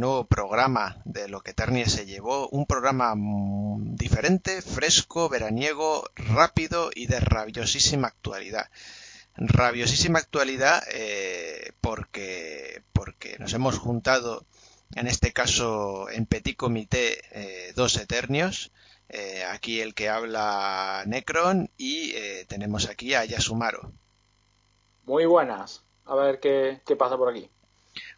Nuevo programa de lo que Eternia se llevó, un programa mm, diferente, fresco, veraniego, rápido y de rabiosísima actualidad. Rabiosísima actualidad eh, porque, porque nos hemos juntado, en este caso en petit comité, eh, dos Eternios. Eh, aquí el que habla Necron y tenemos aquí a Yasumaro. Muy buenas. A ver qué, qué pasa por aquí.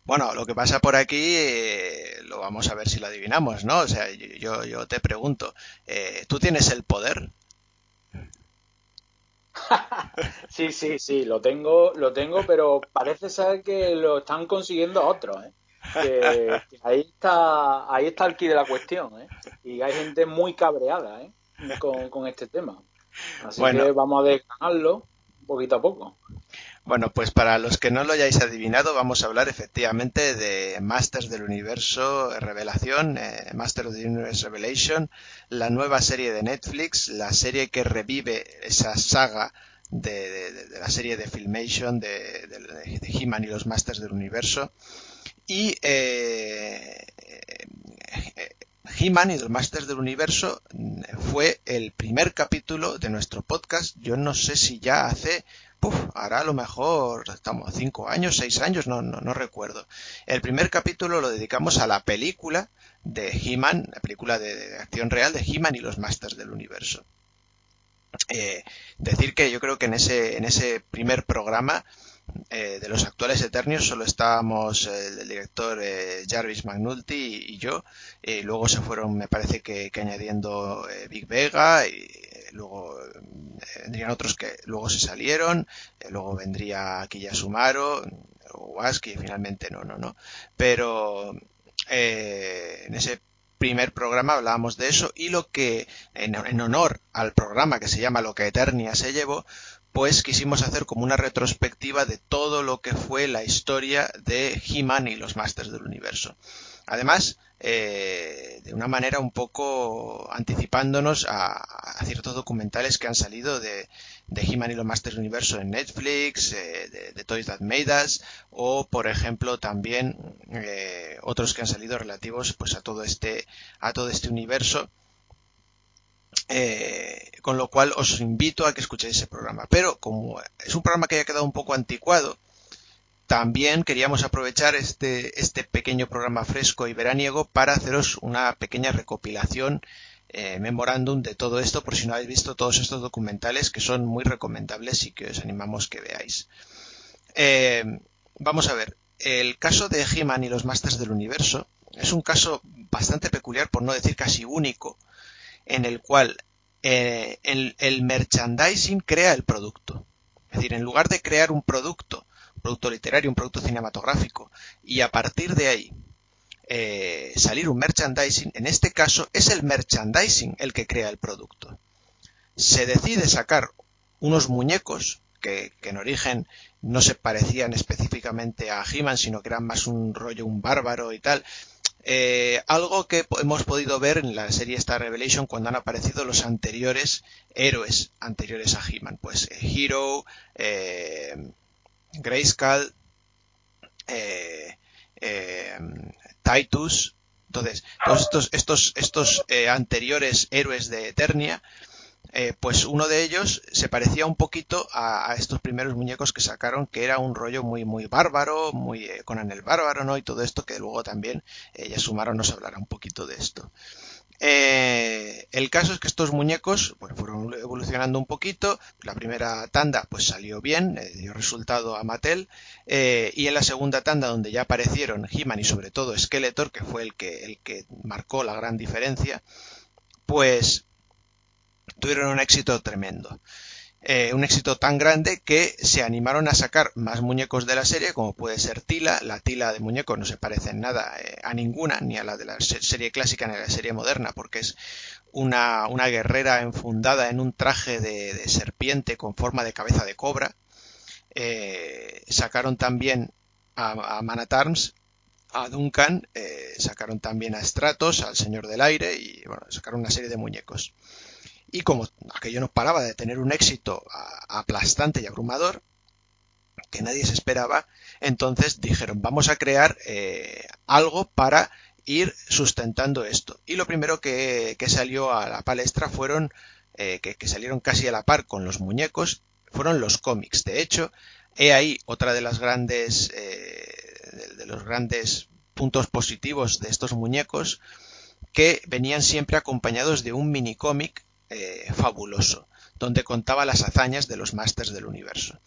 Bueno, lo que pasa por aquí eh, lo vamos a ver si lo adivinamos, ¿no? O sea, yo, yo te pregunto, eh, ¿tú tienes el poder? sí, sí, sí, lo tengo, lo tengo, pero parece ser que lo están consiguiendo otros, ¿eh? Que, que ahí está, ahí está el quid de la cuestión, ¿eh? Y hay gente muy cabreada, ¿eh? Con, con este tema. Así Bueno. que vamos a desganarlo poquito a poco. Bueno, pues para los que no lo hayáis adivinado, vamos a hablar efectivamente de Masters del Universo Revelación, eh, Master of the Universe Revelation, la nueva serie de Netflix, la serie que revive esa saga de, la serie de Filmation de, de, de He-Man y los Masters del Universo. Y eh, eh, He-Man y los Masters del Universo mm, fue el primer capítulo de nuestro podcast. Yo no sé si ya hace Puf, hará a lo mejor, estamos, cinco años, seis años, no, no, no recuerdo. El primer capítulo lo dedicamos a la película de He-Man, la película de, de acción real de He-Man y los Masters del Universo. Eh, decir que yo creo que en ese, en ese primer programa eh, de los actuales Eternios solo estábamos eh, el director eh, Jarvis McNulty y, y yo. Eh, luego se fueron, me parece que, añadiendo Big Vega y luego vendrían otros que luego se salieron. luego vendría Kiya Sumaro o Waski, finalmente no, no, no. Pero en ese primer programa hablábamos de eso y lo que en honor al programa que se llama Lo que Eternia se llevó, pues quisimos hacer como una retrospectiva de todo lo que fue la historia de He-Man y los Masters del Universo. Además, eh, de una manera un poco anticipándonos a, ciertos documentales que han salido de, de He-Man y los Masters del Universo en Netflix, eh, de, de Toys That Made Us, o por ejemplo también eh, otros que han salido relativos pues a todo este, a todo este universo. Eh, con lo cual os invito a que escuchéis ese programa. Pero como es un programa que ha quedado un poco anticuado, también queríamos aprovechar este, este pequeño programa fresco y veraniego para haceros una pequeña recopilación, eh, memorándum de todo esto, por si no habéis visto todos estos documentales que son muy recomendables y que os animamos que veáis. Eh, vamos a ver, el caso de He-Man y los Masters del Universo es un caso bastante peculiar, por no decir casi único, en el cual eh, el, merchandising crea el producto. Es decir, en lugar de crear un producto, un producto literario, un producto cinematográfico, y a partir de ahí eh, salir un merchandising, en este caso es el merchandising el que crea el producto. Se decide sacar unos muñecos que, que en origen no se parecían específicamente a He-Man, sino que eran más un rollo, un bárbaro y tal. Eh, algo que hemos podido ver en la serie Star Revelation cuando han aparecido los anteriores héroes anteriores a He-Man, pues eh, Hero, eh, Grayskull, eh, Titus. Entonces, todos estos, estos, estos anteriores héroes de Eternia, eh, pues uno de ellos se parecía un poquito a, estos primeros muñecos que sacaron, que era un rollo muy, muy bárbaro, muy eh, Conan el bárbaro, ¿no? Y todo esto que luego también eh, Yasumaro nos hablará un poquito de esto. Eh, el caso es que estos muñecos bueno, fueron evolucionando un poquito. La primera tanda pues salió bien, eh, dio resultado a Mattel. Y en la segunda tanda, donde ya aparecieron He-Man y sobre todo Skeletor, que fue el que, el que marcó la gran diferencia, pues tuvieron un éxito tremendo. Eh, un éxito tan grande que se animaron a sacar más muñecos de la serie, como puede ser Tila. La Tila de muñecos no se parece en nada eh, a ninguna, ni a la de la serie clásica ni a la serie moderna, porque es una, una guerrera enfundada en un traje de, serpiente con forma de cabeza de cobra. Eh, sacaron también a, a Man Arms, a Duncan, sacaron también a Stratos, al Señor del Aire, y bueno, sacaron una serie de muñecos. Y como aquello no paraba de tener un éxito aplastante y abrumador, que nadie se esperaba, entonces dijeron, vamos a crear eh, algo para ir sustentando esto. Y lo primero que, salió a la palestra fueron, eh, que, salieron casi a la par con los muñecos, fueron los cómics. De hecho, he ahí otra de las grandes, eh, de los grandes puntos positivos de estos muñecos, que venían siempre acompañados de un mini cómic eh, fabuloso, donde contaba las hazañas de los Masters del Universo.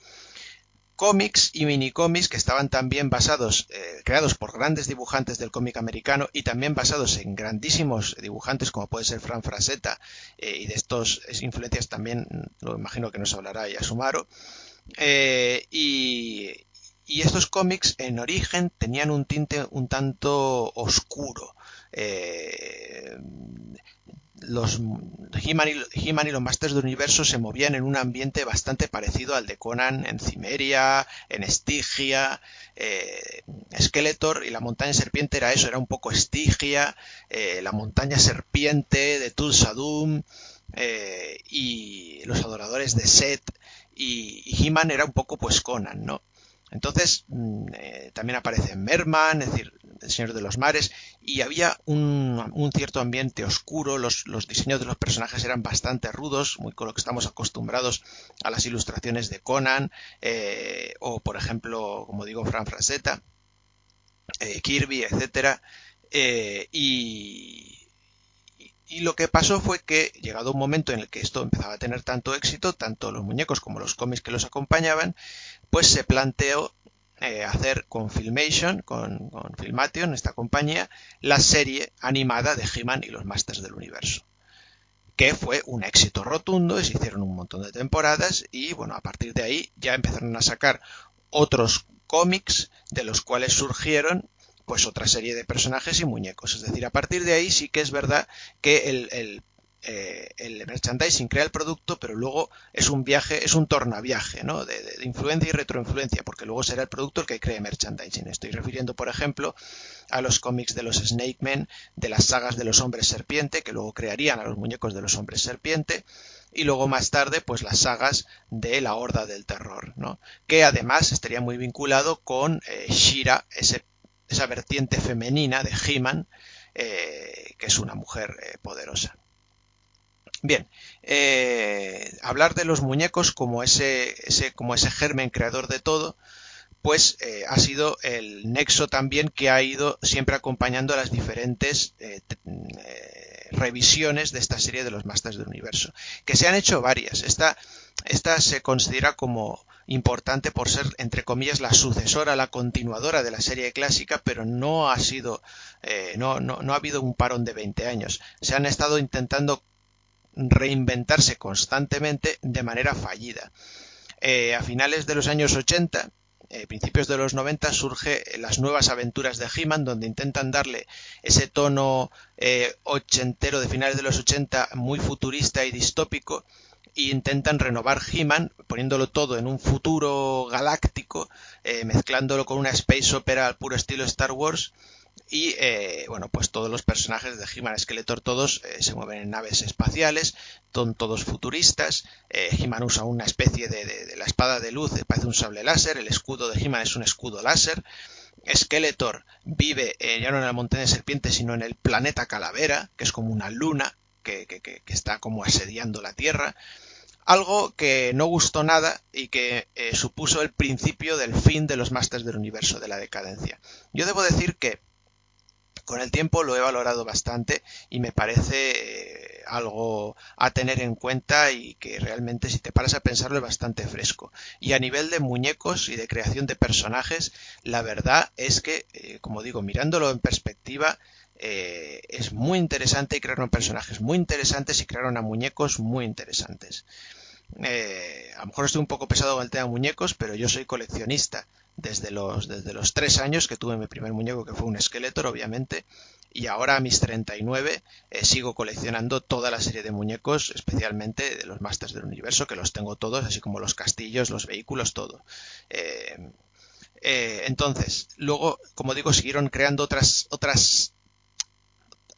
Cómics y minicómics que estaban también basados, eh, creados por grandes dibujantes del cómic americano y también basados en grandísimos dibujantes como puede ser Fran Frasetta eh, y de estos influencias también lo imagino que nos hablará Yasumaro. y, y estos cómics en origen tenían un tinte un tanto oscuro. Los He-Man y, los Masters del Universo se movían en un ambiente bastante parecido al de Conan en Cimeria, en Estigia, eh, Skeletor y la montaña serpiente era eso, era un poco Estigia, eh, la montaña serpiente de Tulsadum eh, y los adoradores de Set. Y, y He-Man era un poco pues Conan, ¿no? Entonces mm, eh, también aparece Merman, es decir, el Señor de los Mares, y había un, cierto ambiente oscuro, los, diseños de los personajes eran bastante rudos, muy con lo que estamos acostumbrados a las ilustraciones de Conan, eh, o por ejemplo, como digo, Fran Frasetta, eh, Kirby, etcétera, y, y lo que pasó fue que, llegado un momento en el que esto empezaba a tener tanto éxito, tanto los muñecos como los cómics que los acompañaban, pues se planteó eh, hacer con Filmation, con, Filmation, esta compañía, la serie animada de He-Man y los Masters del Universo que fue un éxito rotundo, se hicieron un montón de temporadas y bueno, a partir de ahí ya empezaron a sacar otros cómics de los cuales surgieron pues otra serie de personajes y muñecos. Es decir, a partir de ahí sí que es verdad que el, eh, el merchandising crea el producto, pero luego es un viaje, es un tornaviaje, ¿no? De, influencia y retroinfluencia, porque luego será el producto el que cree merchandising. Estoy refiriendo, por ejemplo, a los cómics de los Snake Men, de las sagas de los hombres serpiente, que luego crearían a los muñecos de los hombres serpiente, y luego más tarde, pues las sagas de la Horda del Terror, ¿no? Que además estaría muy vinculado con eh, Shira, esa vertiente femenina de He-Man, eh, que es una mujer poderosa. Bien, eh, hablar de los muñecos como ese, como ese germen creador de todo, pues eh, ha sido el nexo también que ha ido siempre acompañando a las diferentes eh, revisiones de esta serie de los Masters del Universo, que se han hecho varias. Esta, esta se considera como importante por ser, entre comillas, la sucesora, la continuadora de la serie clásica, pero no ha sido, no, no, no ha habido un parón de 20 años. Se han estado intentando reinventarse constantemente de manera fallida. Eh, a finales de los años 80, eh, principios de los 90, surge las nuevas aventuras de He-Man, donde intentan darle ese tono eh, ochentero de finales de los 80 muy futurista y distópico, e intentan renovar He-Man, poniéndolo todo en un futuro galáctico, mezclándolo con una space opera al puro estilo Star Wars, y eh, bueno, pues todos los personajes de He-Man Skeletor, todos eh, se mueven en naves espaciales, son todos futuristas. Eh, He-Man usa una especie de, la espada de luz, parece un sable láser. El escudo de He-Man es un escudo láser. Skeletor vive ya no en la montaña de serpientes, sino en el planeta Calavera, que es como una luna que, que está como asediando la Tierra algo que no gustó nada y que supuso el principio del fin de los Masters del Universo, de la decadencia. Yo debo decir que con el tiempo lo he valorado bastante y me parece eh, algo a tener en cuenta y que realmente si te paras a pensarlo es bastante fresco. Y a nivel de muñecos y de creación de personajes, la verdad es que, eh, como digo, mirándolo en perspectiva, eh, es muy interesante y crearon personajes muy interesantes y crearon a muñecos muy interesantes. a lo mejor estoy un poco pesado con el tema de muñecos, pero yo soy coleccionista desde los, desde los tres años que tuve mi primer muñeco, que fue un Skeletor, obviamente, y ahora a mis 39 eh, sigo coleccionando toda la serie de muñecos, especialmente de los Masters del Universo, que los tengo todos, así como los castillos, los vehículos, todo. Eh, eh, entonces, luego, como digo, siguieron creando otras, otras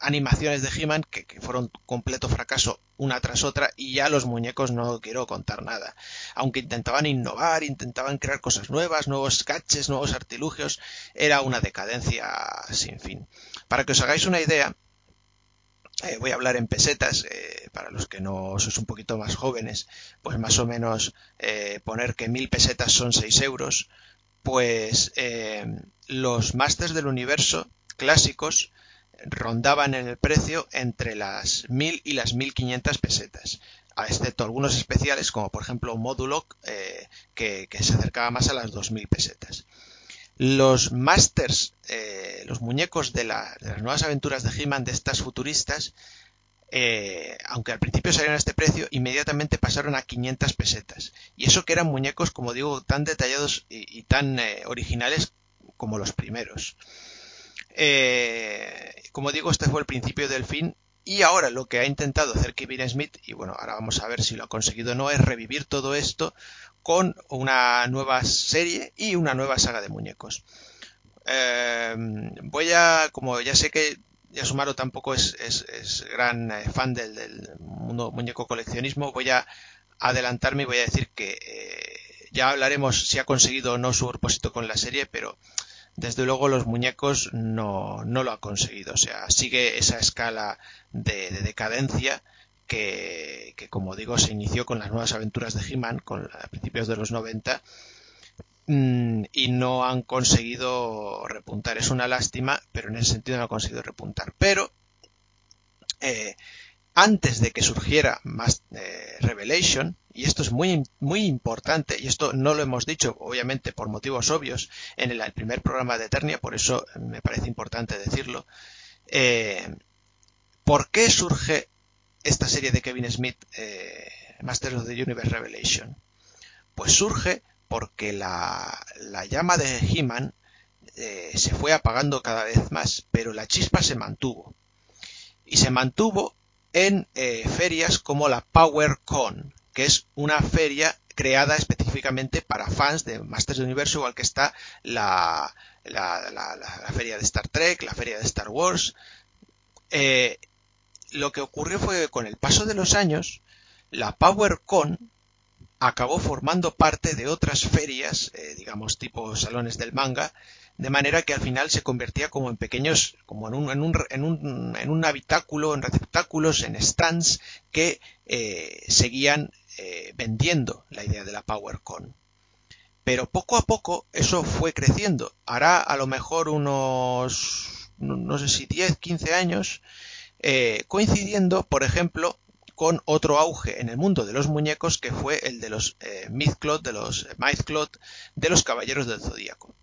animaciones de He-Man que, fueron completo fracaso una tras otra y ya los muñecos no quiero contar nada. Aunque intentaban innovar, intentaban crear cosas nuevas, nuevos sketches, nuevos artilugios, era una decadencia sin fin. Para que os hagáis una idea, eh, voy a hablar en pesetas, eh, para los que no sois un poquito más jóvenes, pues más o menos eh, poner que mil pesetas son seis euros, pues los Masters del Universo clásicos rondaban en el precio entre las 1000 y las 1500 pesetas, excepto algunos especiales como por ejemplo Módulo eh, que, se acercaba más a las 2000 pesetas. Los masters, eh, los muñecos de, las nuevas aventuras de He-Man de estas futuristas, eh, aunque al principio salieron a este precio, inmediatamente pasaron a 500 pesetas. Y eso que eran muñecos, como digo, tan detallados y, tan originales como los primeros. Eh, como digo, este fue el principio del fin. Y ahora lo que ha intentado hacer Kevin Smith, y bueno, ahora vamos a ver si lo ha conseguido o no, es revivir todo esto con una nueva serie y una nueva saga de muñecos. Eh, voy a, como ya sé que Yasumaro tampoco es, gran eh, fan del, mundo muñeco coleccionismo, voy a adelantarme y voy a decir que ya hablaremos si ha conseguido o no su propósito con la serie, pero desde luego los muñecos no, no lo ha conseguido. O sea, sigue esa escala de, decadencia que, como digo, se inició con las nuevas aventuras de He-Man a principios de los 90 mm, y no han conseguido repuntar. Es una lástima, pero en ese sentido no han conseguido repuntar. Pero eh, antes de que surgiera más eh, Revelation, y esto es muy, muy importante, y esto no lo hemos dicho, obviamente, por motivos obvios, en el, primer programa de Eternia, por eso me parece importante decirlo. Eh, ¿Por qué surge esta serie de Kevin Smith, eh, Masters of the Universe Revelation? Pues surge porque la, llama de He-Man eh, se fue apagando cada vez más, pero la chispa se mantuvo. Y se mantuvo en ferias como la PowerCon, que es una feria creada específicamente para fans de Masters del Universo, igual que está la, feria de Star Trek, la feria de Star Wars. Eh, lo que ocurrió fue que con el paso de los años, la PowerCon acabó formando parte de otras ferias, eh, digamos tipo salones del manga, de manera que al final se convertía como en pequeños, como en un, en un, en un, en un habitáculo, en receptáculos, en stands que eh, seguían eh, vendiendo la idea de la PowerCon. Pero poco a poco eso fue creciendo. Hará a lo mejor unos, no sé si 10, 15 años, eh, coincidiendo, por ejemplo, con otro auge en el mundo de los muñecos que fue el de los eh, de los Mythclot, de los Caballeros del Zodíaco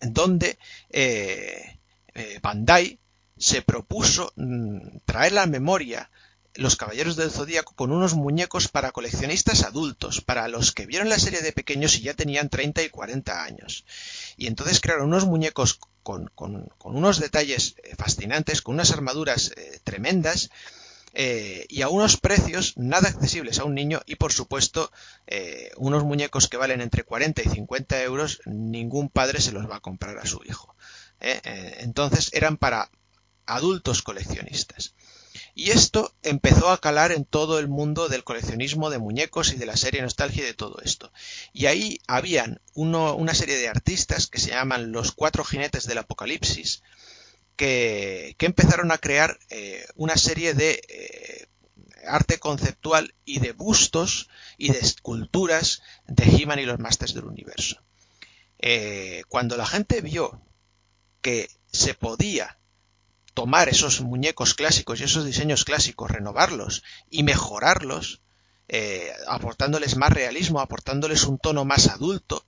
donde eh, eh, Bandai se propuso mm, traer la memoria los Caballeros del Zodíaco con unos muñecos para coleccionistas adultos, para los que vieron la serie de pequeños y ya tenían 30 y 40 años. Y entonces crearon unos muñecos con, unos detalles eh, fascinantes, con unas armaduras tremendas, eh, y a unos precios nada accesibles a un niño y por supuesto eh, unos muñecos que valen entre 40 y 50 euros ningún padre se los va a comprar a su hijo. ¿eh? entonces eran para adultos coleccionistas. Y esto empezó a calar en todo el mundo del coleccionismo de muñecos y de la serie nostalgia y de todo esto. Y ahí habían una serie de artistas que se llaman los cuatro jinetes del apocalipsis, que, empezaron a crear eh, una serie de eh, arte conceptual y de bustos y de esculturas de He-Man y los Masters del Universo. Eh, cuando la gente vio que se podía tomar esos muñecos clásicos y esos diseños clásicos, renovarlos y mejorarlos, aportándoles más realismo, aportándoles un tono más adulto,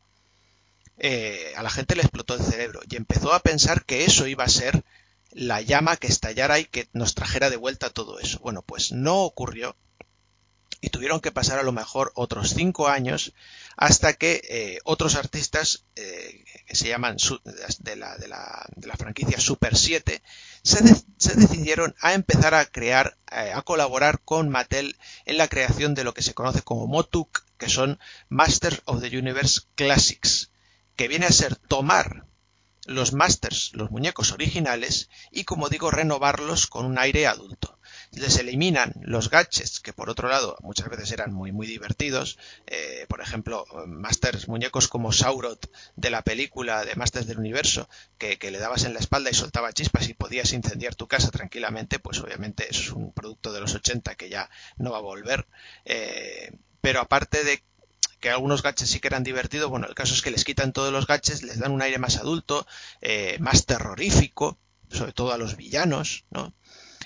a la gente le explotó el cerebro y empezó a pensar que eso iba a ser la llama que estallara y que nos trajera de vuelta todo eso. Bueno, pues no ocurrió y tuvieron que pasar a lo mejor otros cinco años hasta que eh, otros artistas eh, que se llaman de la, de, la, de la, franquicia Super 7 se, se, decidieron a empezar a crear, eh, a colaborar con Mattel en la creación de lo que se conoce como MOTUC, que son Masters of the Universe Classics, que viene a ser tomar los masters, los muñecos originales, y como digo, renovarlos con un aire adulto. Les eliminan los gadgets, que por otro lado muchas veces eran muy muy divertidos. Eh, por ejemplo, masters, muñecos como Saurot de la película de Masters del Universo, que, le dabas en la espalda y soltaba chispas y podías incendiar tu casa tranquilamente, pues obviamente es un producto de los 80 que ya no va a volver. Eh, pero aparte de que algunos gadgets sí que eran divertidos, bueno, el caso es que les quitan todos los gadgets, les dan un aire más adulto, eh, más terrorífico, sobre todo a los villanos, ¿no?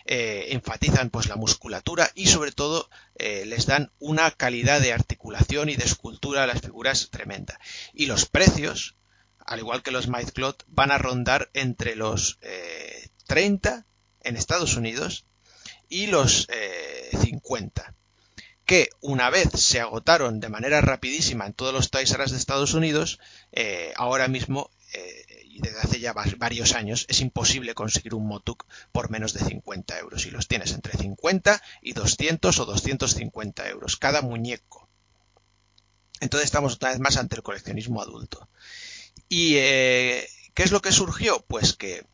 Eh, enfatizan pues la musculatura y sobre todo eh, les dan una calidad de articulación y de escultura a las figuras tremenda. Y los precios, al igual que los Mythcloth, van a rondar entre los 30 en Estados Unidos y los 50 que una vez se agotaron de manera rapidísima en todos los Toys de Estados Unidos, eh, ahora mismo eh, y desde hace ya varios años es imposible conseguir un Motuk por menos de 50 euros y los tienes entre 50 y 200 o 250 euros cada muñeco. Entonces estamos otra vez más ante el coleccionismo adulto. ¿Y eh, qué es lo que surgió? Pues que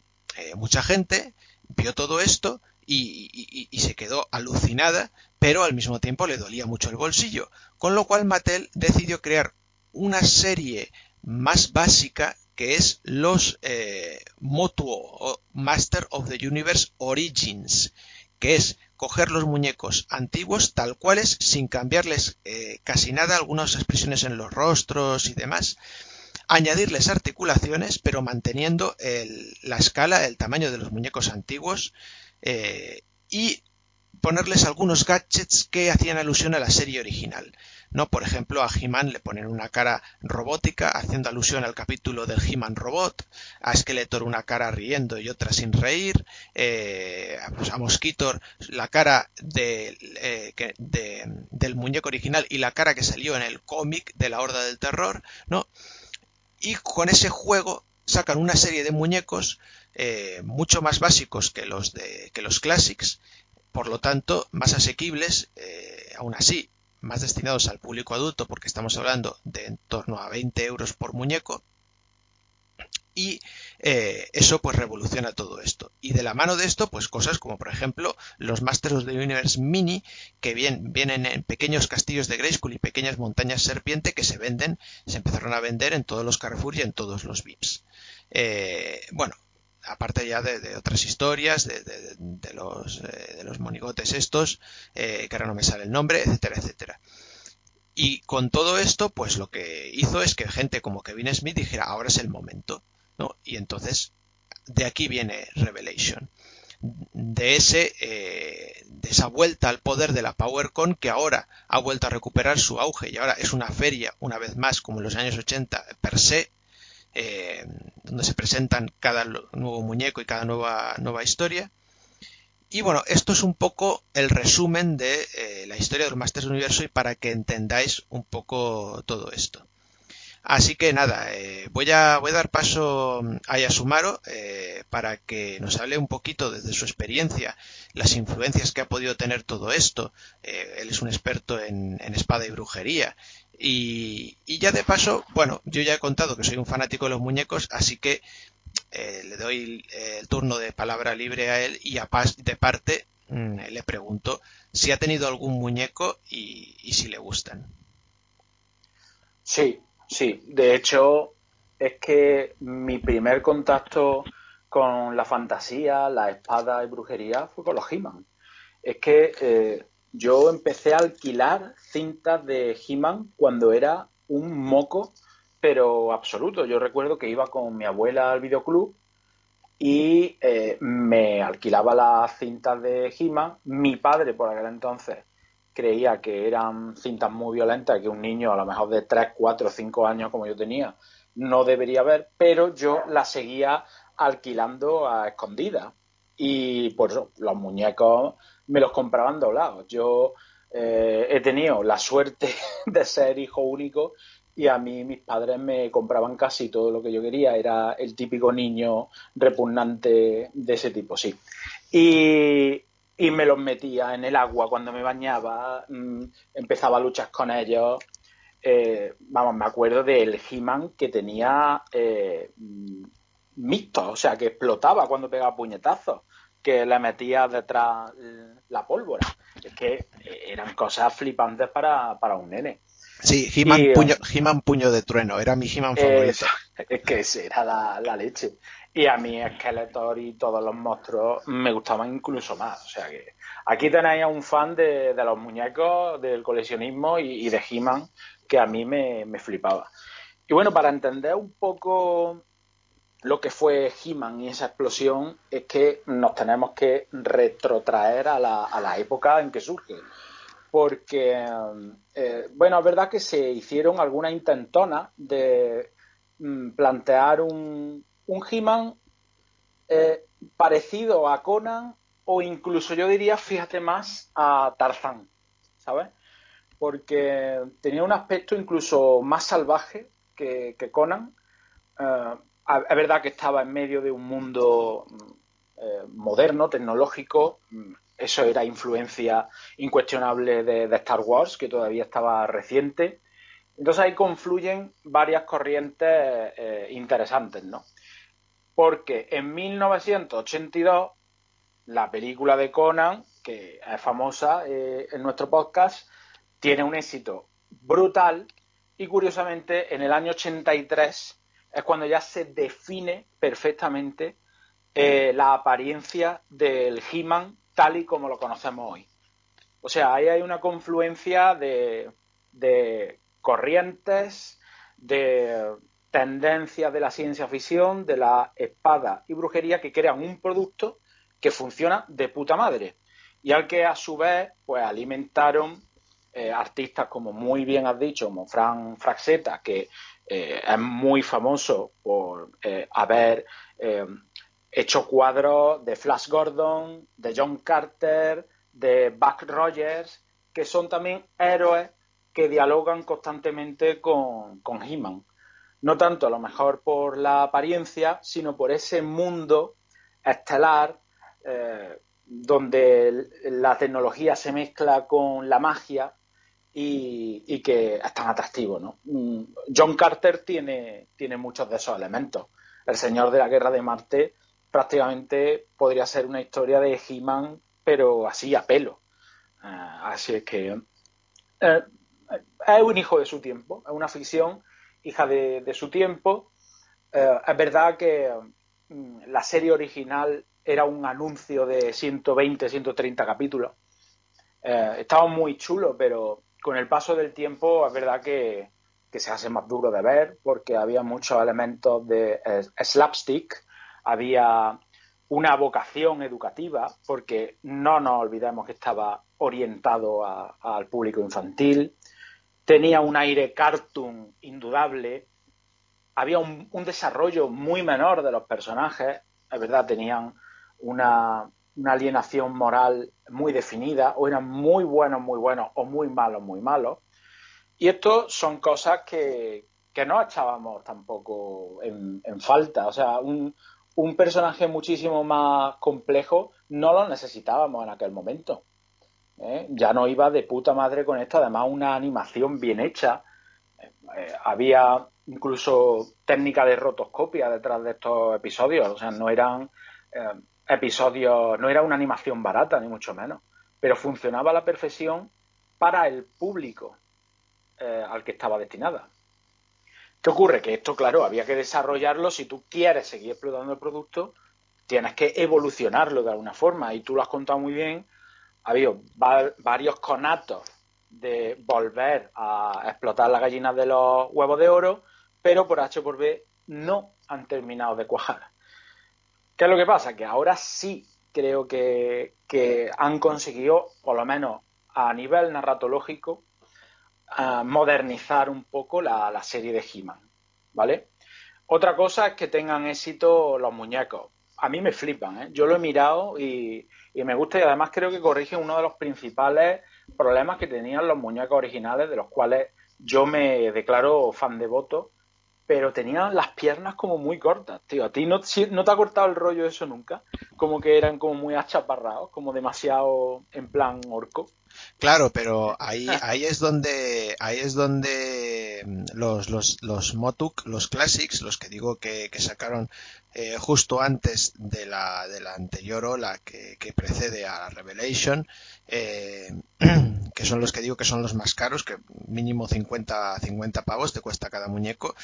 mucha gente vio todo esto y, se quedó alucinada, pero al mismo tiempo le dolía mucho el bolsillo, con lo cual Mattel decidió crear una serie más básica que es los eh, Motuo Master of the Universe Origins, que es coger los muñecos antiguos tal cuales sin cambiarles eh, casi nada, algunas expresiones en los rostros y demás, añadirles articulaciones pero manteniendo la escala, el tamaño de los muñecos antiguos eh, y ponerles algunos gadgets que hacían alusión a la serie original. ¿no? Por ejemplo, a He-Man le ponen una cara robótica, haciendo alusión al capítulo del He-Man Robot, a Skeletor una cara riendo y otra sin reír, eh, pues a Mosquitor la cara eh, del muñeco original y la cara que salió en el cómic de la Horda del Terror, ¿no? Y con ese juego sacan una serie de muñecos eh, mucho más básicos que los de que los classics, por lo tanto más asequibles, eh, aún así más destinados al público adulto, porque estamos hablando de en torno a 20 euros por muñeco. Y eh, eso pues revoluciona todo esto. Y de la mano de esto, pues cosas como por ejemplo los Masters of the Universe Mini, que vienen en pequeños castillos de Grayskull y pequeñas montañas serpiente que se venden, se empezaron a vender en todos los Carrefour y en todos los VIPs. bueno, aparte ya de, otras historias, de, los, eh, de los monigotes estos, eh, que ahora no me sale el nombre, etcétera, etcétera. Y con todo esto, pues lo que hizo es que gente como Kevin Smith dijera, ahora es el momento, Y entonces, de aquí viene Revelation. De ese, eh, de esa vuelta al poder de la PowerCon que ahora ha vuelto a recuperar su auge y ahora es una feria, una vez más, como en los años 80, per se, eh, donde se presentan cada nuevo muñeco y cada nueva, nueva historia. Y bueno, esto es un poco el resumen de eh, la historia del Masters Universo y para que entendáis un poco todo esto. Así que nada, eh, voy, a, voy a dar paso a Yasumaro para que nos hable un poquito desde su experiencia, las influencias que ha podido tener todo esto. él es un experto en, en espada y brujería y, ya de paso, bueno, yo ya he contado que soy un fanático de los muñecos, así que eh, le doy el turno de palabra libre a él y a de parte mm, le pregunto si ha tenido algún muñeco y, si le gustan. Sí, sí. De hecho, es que mi primer contacto con la fantasía, la espada y brujería fue con los He-Man. Es que eh, yo empecé a alquilar cintas de He-Man cuando era un moco, pero absoluto. Yo recuerdo que iba con mi abuela al videoclub y eh, me alquilaba las cintas de He-Man. Mi padre, por aquel entonces, creía que eran cintas muy violentas que un niño a lo mejor de 3, 4, 5 años como yo tenía no debería ver, pero yo las seguía alquilando a escondidas y por eso los muñecos me los compraban doblados. Yo eh, he tenido la suerte de ser hijo único y a mí mis padres me compraban casi todo lo que yo quería. Era el típico niño repugnante de ese tipo, sí. Y, y me los metía en el agua cuando me bañaba, mm, empezaba a luchar con ellos. Eh, vamos, me acuerdo del He-Man que tenía eh, mm, mixto, o sea, que explotaba cuando pegaba puñetazos, que le metía detrás la pólvora. Es que eran cosas flipantes para, para un nene. Sí, He-Man puño, puño, de trueno, era mi He-Man favorito. es que ese era la, la, leche. Y a mí Skeletor y todos los monstruos me gustaban incluso más. O sea que aquí tenéis a un fan de, de los muñecos, del coleccionismo y, de He-Man que a mí me, me, flipaba. Y bueno, para entender un poco lo que fue He-Man y esa explosión, es que nos tenemos que retrotraer a la, a la época en que surge porque, eh, bueno, es verdad que se hicieron algunas intentonas de mm, plantear un, un He-Man eh, parecido a Conan o incluso yo diría, fíjate más, a Tarzán, ¿sabes? Porque tenía un aspecto incluso más salvaje que, Conan. Eh, es verdad que estaba en medio de un mundo moderno, tecnológico, eso era influencia incuestionable de, Star Wars, que todavía estaba reciente. Entonces ahí confluyen varias corrientes eh, interesantes, ¿no? Porque en 1982, la película de Conan, que es famosa eh, en nuestro podcast, tiene un éxito brutal y curiosamente en el año 83 es cuando ya se define perfectamente eh, la apariencia del He-Man tal y como lo conocemos hoy. O sea, ahí hay una confluencia de, corrientes, de tendencias de la ciencia ficción, de la espada y brujería que crean un producto que funciona de puta madre y al que a su vez pues alimentaron eh, artistas como muy bien has dicho como Frank Fraxeta que eh, es muy famoso por eh, haber hecho cuadros de Flash Gordon, de John Carter, de Buck Rogers, que son también héroes que dialogan constantemente con, con He-Man. No tanto a lo mejor por la apariencia, sino por ese mundo estelar eh, donde la tecnología se mezcla con la magia y, que es tan atractivo. ¿no? Mm, John Carter tiene, tiene muchos de esos elementos. El Señor de la Guerra de Marte prácticamente podría ser una historia de He-Man, pero así a pelo. Uh, así es que uh, es un hijo de su tiempo, es una ficción hija de, su tiempo. Uh, es verdad que mm, la serie original era un anuncio de 120, 130 capítulos. estaba muy chulo, pero con el paso del tiempo es verdad que, que se hace más duro de ver porque había muchos elementos de slapstick había una vocación educativa, porque no nos olvidemos que estaba orientado al público infantil, tenía un aire cartoon indudable, había un, desarrollo muy menor de los personajes, es verdad, tenían una, alienación moral muy definida, o eran muy buenos, muy buenos, o muy malos, muy malos. Y esto son cosas que, no echábamos tampoco en, en falta. O sea, un, un personaje muchísimo más complejo no lo necesitábamos en aquel momento. ¿Eh? Ya no iba de puta madre con esto, además una animación bien hecha. Eh, había incluso técnica de rotoscopia detrás de estos episodios, o sea, no eran eh, episodios, no era una animación barata, ni mucho menos, pero funcionaba a la perfección para el público al que estaba destinada. ¿Qué ocurre? Que esto, claro, había que desarrollarlo. Si tú quieres seguir explotando el producto, tienes que evolucionarlo de alguna forma. Y tú lo has contado muy bien. Ha habido varios conatos de volver a explotar las gallinas de los huevos de oro, pero por H por B no han terminado de cuajar. ¿Qué es lo que pasa? Que ahora sí creo que, han conseguido, por lo menos a nivel narratológico, modernizar un poco la, serie de He-Man, ¿vale? Otra cosa es que tengan éxito los muñecos. A mí me flipan, ¿eh? Yo lo he mirado y, y me gusta y además creo que corrige uno de los principales problemas que tenían los muñecos originales, de los cuales yo me declaro fan devoto, pero tenían las piernas como muy cortas, tío. ¿A ti no, no te ha cortado el rollo eso nunca? Como que eran como muy achaparrados, como demasiado en plan orco. Claro, pero ahí, ahí es donde, ahí es donde mm, los, los, los Motuk, los Classics, los que digo que, que sacaron eh, justo antes de la, de la anterior ola que, que precede a la Revelation, eh, que son los que digo que son los más caros, que mínimo 50, 50 pavos te cuesta cada muñeco.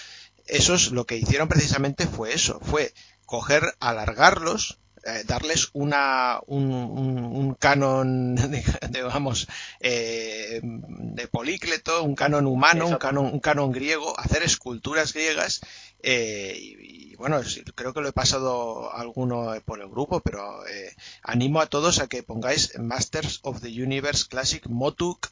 Esos lo que hicieron precisamente fue eso, fue coger, alargarlos, eh, darles una, un, un, canon, digamos, eh, de polícleto, un canon humano, un canon, un canon griego, hacer esculturas griegas. Eh, y, bueno, creo que lo he pasado alguno por el grupo, pero animo a todos a que pongáis Masters of the Universe Classic Motuk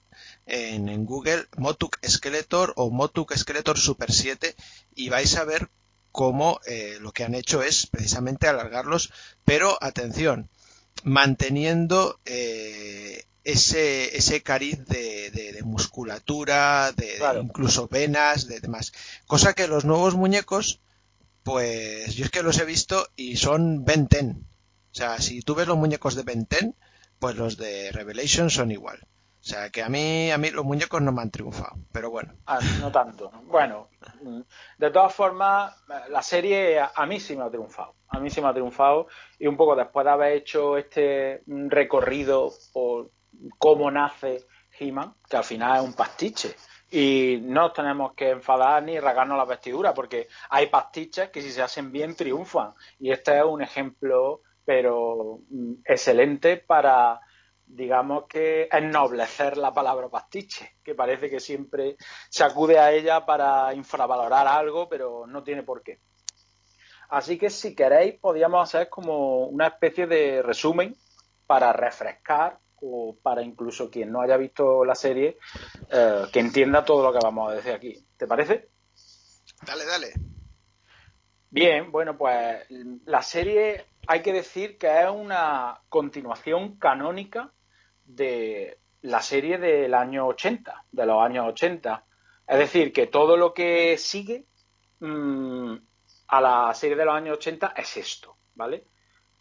en, en Google, Motuk Skeletor o Motuk Skeletor Super 7 y vais a ver como eh, lo que han hecho es precisamente alargarlos, pero atención, manteniendo eh, ese, ese cariz de, musculatura, de, incluso venas, de demás. Cosa que los nuevos muñecos, pues yo es que los he visto y son Ben O sea, si tú ves los muñecos de Ben pues los de Revelation son igual. O sea, que a mí, a mí los muñecos no me han triunfado, pero bueno. Ah, no tanto. Bueno, de todas formas, la serie a mí sí me ha triunfado. A mí sí me ha triunfado. Y un poco después de haber hecho este recorrido por cómo nace He-Man, que al final es un pastiche. Y no tenemos que enfadar ni rasgarnos la vestidura, porque hay pastiches que si se hacen bien triunfan. Y este es un ejemplo, pero mm, excelente para digamos que ennoblecer la palabra pastiche, que parece que siempre se acude a ella para infravalorar algo, pero no tiene por qué. Así que si queréis, podríamos hacer como una especie de resumen para refrescar o para incluso quien no haya visto la serie, eh, que entienda todo lo que vamos a decir aquí. ¿Te parece? Dale, dale. Bien, bueno, pues la serie hay que decir que es una continuación canónica de la serie del año 80, de los años 80. Es decir, que todo lo que sigue mm, a la serie de los años 80 es esto, ¿vale?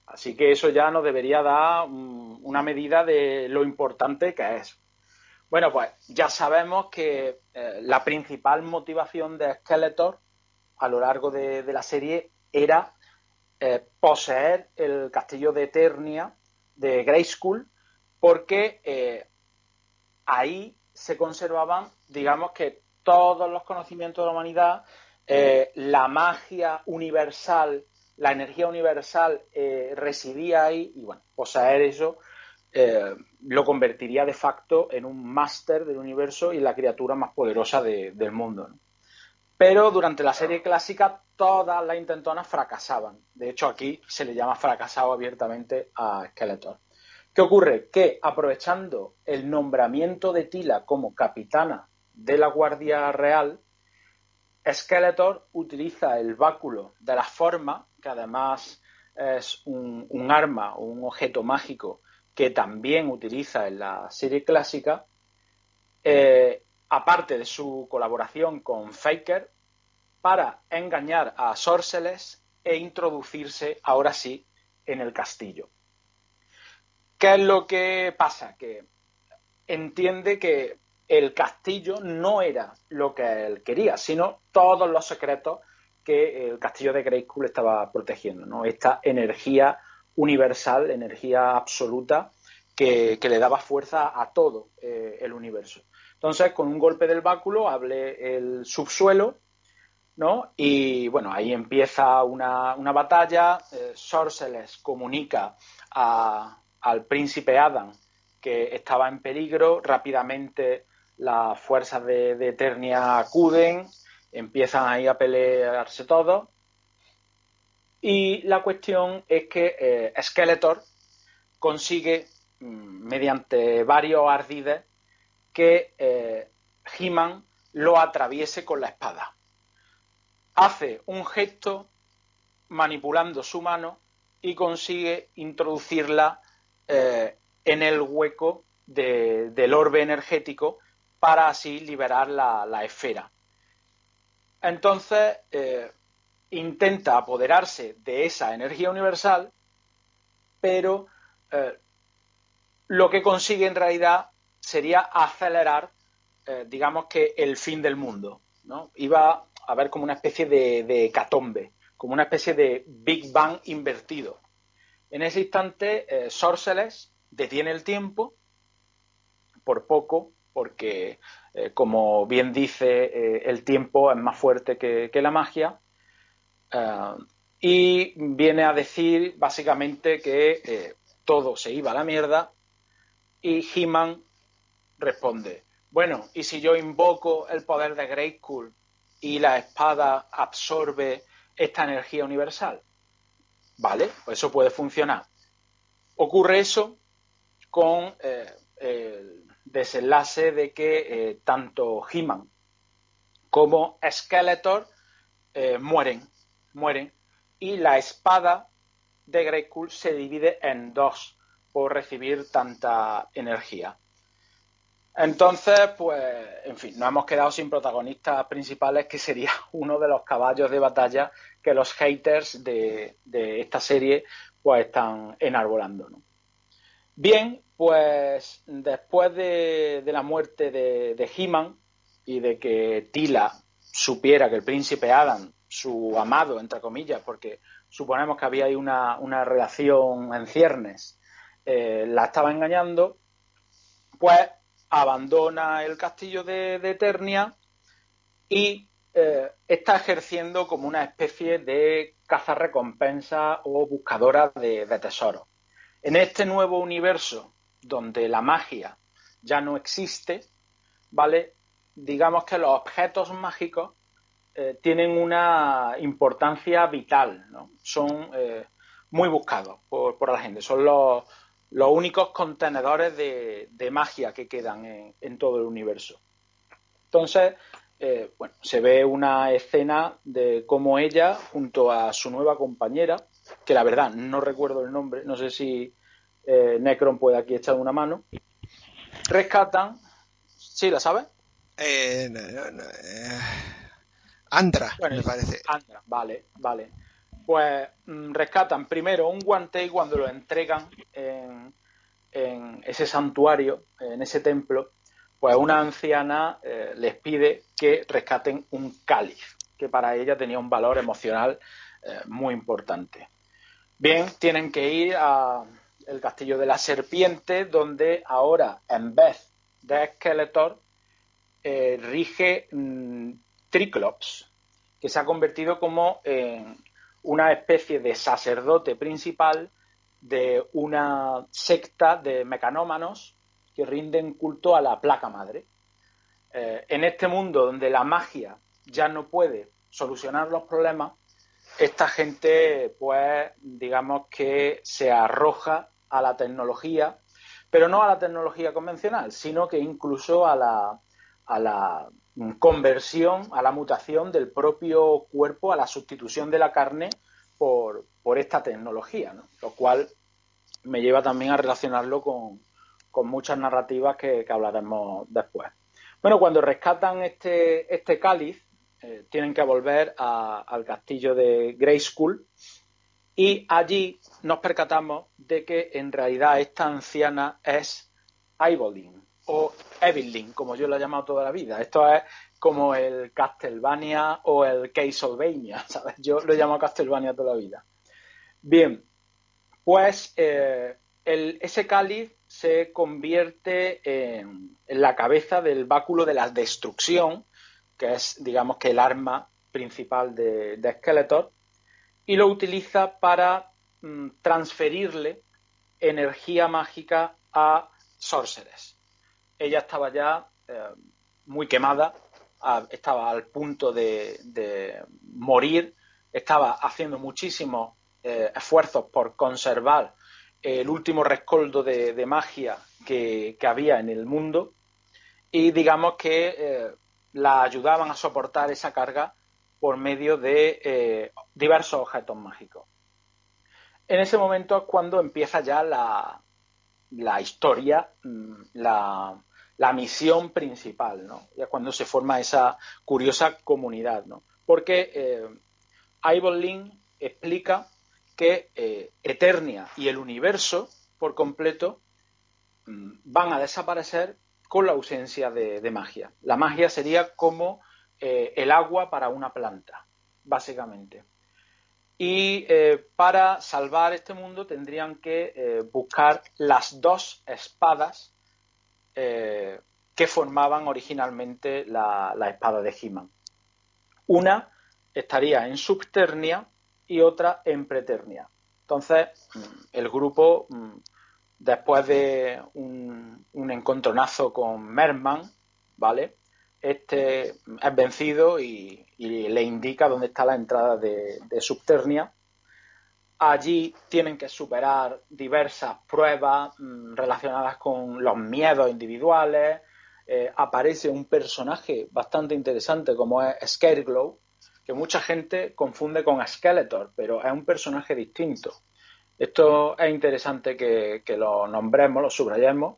Así que eso ya nos debería dar mm, una medida de lo importante que es. Bueno, pues ya sabemos que eh, la principal motivación de Skeletor a lo largo de, la serie era eh, poseer el castillo de Eternia de Grayskull porque eh, ahí se conservaban, digamos que todos los conocimientos de la humanidad, eh, la magia universal, la energía universal residía ahí y bueno, poseer eso lo convertiría de facto en un máster del universo y la criatura más poderosa del mundo. Pero durante la serie clásica todas las intentonas fracasaban. De hecho aquí se le llama fracasado abiertamente a Skeletor. ¿Qué ocurre? Que aprovechando el nombramiento de Tila como capitana de la Guardia Real, Skeletor utiliza el báculo de la forma, que además es un, arma o un objeto mágico que también utiliza en la serie clásica, eh, aparte de su colaboración con Faker, para engañar a Sorceles e introducirse ahora sí en el castillo. ¿Qué es lo que pasa? Que entiende que el castillo no era lo que él quería, sino todos los secretos que el castillo de Grayskull estaba protegiendo, ¿no? Esta energía universal, energía absoluta que, le daba fuerza a todo eh, el universo. Entonces, con un golpe del báculo, hable el subsuelo, ¿no? Y bueno, ahí empieza una, batalla. Eh, Sorceles comunica a, al príncipe Adam, que estaba en peligro, rápidamente las fuerzas de, Eternia acuden, empiezan ahí a pelearse todos. Y la cuestión es que eh, Skeletor consigue, mm, mediante varios ardides, que eh, He-Man lo atraviese con la espada. Hace un gesto manipulando su mano y consigue introducirla eh, en el hueco del orbe energético para así liberar la, esfera. Entonces eh, intenta apoderarse de esa energía universal, pero eh, lo que consigue en realidad sería acelerar, digamos que, el fin del mundo. ¿no? Iba a haber como una especie de, de hecatombe como una especie de Big Bang invertido. En ese instante, eh, Sorceles detiene el tiempo, por poco, porque, eh, como bien dice, eh, el tiempo es más fuerte que, la magia, y viene a decir básicamente que todo se iba a la mierda, y He-Man responde, bueno, ¿y si yo invoco el poder de Grayskull y la espada absorbe esta energía universal. ¿Vale? Pues eso puede funcionar. Ocurre eso con eh, el desenlace de que eh, tanto He-Man como Skeletor eh, mueren, mueren, y la espada de Grayskull se divide en dos por recibir tanta energía. Entonces, pues, en fin, nos hemos quedado sin protagonistas principales, que sería uno de los caballos de batalla que los haters de, esta serie pues están enarbolando. Bien, pues después de, la muerte de, de He-Man y de que Tila supiera que el príncipe Adam, su amado, entre comillas, porque suponemos que había ahí una, relación en ciernes, eh, la estaba engañando, pues abandona el castillo de, Eternia y eh, está ejerciendo como una especie de caza-recompensa o buscadora de, tesoros. En este nuevo universo, donde la magia ya no existe, ¿vale? Digamos que los objetos mágicos eh, tienen una importancia vital, ¿no? Son eh, muy buscados por, por, la gente. Son los, los únicos contenedores de, magia que quedan en, todo el universo. Entonces, eh, bueno, se ve una escena de cómo ella, junto a su nueva compañera, que la verdad no recuerdo el nombre, no sé si eh, Necron puede aquí echar una mano, rescatan. ¿Sí, la sabes? Eh, Andra, me parece. Andra, vale, vale pues mm, rescatan primero un guante y cuando lo entregan en, ese santuario, en ese templo, pues una anciana eh, les pide que rescaten un cáliz, que para ella tenía un valor emocional eh, muy importante. Bien, tienen que ir al castillo de la serpiente, donde ahora, en vez de Skeletor, eh, rige mm, Triclops, que se ha convertido como en una especie de sacerdote principal de una secta de mecanómanos que rinden culto a la placa madre. Eh, en este mundo donde la magia ya no puede solucionar los problemas, esta gente, pues, digamos que se arroja a la tecnología, pero no a la tecnología convencional, sino que incluso a la, a la conversión, a la mutación del propio cuerpo, a la sustitución de la carne por, esta tecnología, lo cual me lleva también a relacionarlo con, muchas narrativas que, hablaremos después. Bueno, cuando rescatan este, este cáliz, eh, tienen que volver al castillo de School y allí nos percatamos de que en realidad esta anciana es Evelyn o Evelyn, como yo la he llamado toda la vida. Esto es como el Castlevania o el Castlevania, ¿sabes? Yo lo llamo Castlevania toda la vida. Bien, pues eh, ese cáliz se convierte en, la cabeza del báculo de la destrucción, que es, digamos que, el arma principal de, de Skeletor, y lo utiliza para mm, transferirle energía mágica a Sorceress ella estaba ya eh, muy quemada, estaba al punto de, morir estaba haciendo muchísimos eh, esfuerzos por conservar el último rescoldo de, magia que, había en el mundo y digamos que eh, la ayudaban a soportar esa carga por medio de diversos objetos mágicos. En ese momento es cuando empieza ya la, la historia, mm, la, la, misión principal, ¿no? Ya cuando se forma esa curiosa comunidad, ¿no? Porque eh, Link explica que eh, Eternia y el universo por completo mm, van a desaparecer con la ausencia de, magia. La magia sería como eh, el agua para una planta, básicamente. Y eh, para salvar este mundo tendrían que buscar las dos espadas que formaban originalmente la, espada de He-Man. Una estaría en Subternia y otra en Preternia. Entonces, mm, el grupo, mm, después de un, encontronazo con Merman, ¿vale? Este es vencido y, le indica dónde está la entrada de, Subternia. Allí tienen que superar diversas pruebas mm, relacionadas con los miedos individuales. Eh, aparece un personaje bastante interesante como es Scareglow, que mucha gente confunde con Skeletor, pero es un personaje distinto. Esto es interesante que, lo nombremos, lo subrayemos.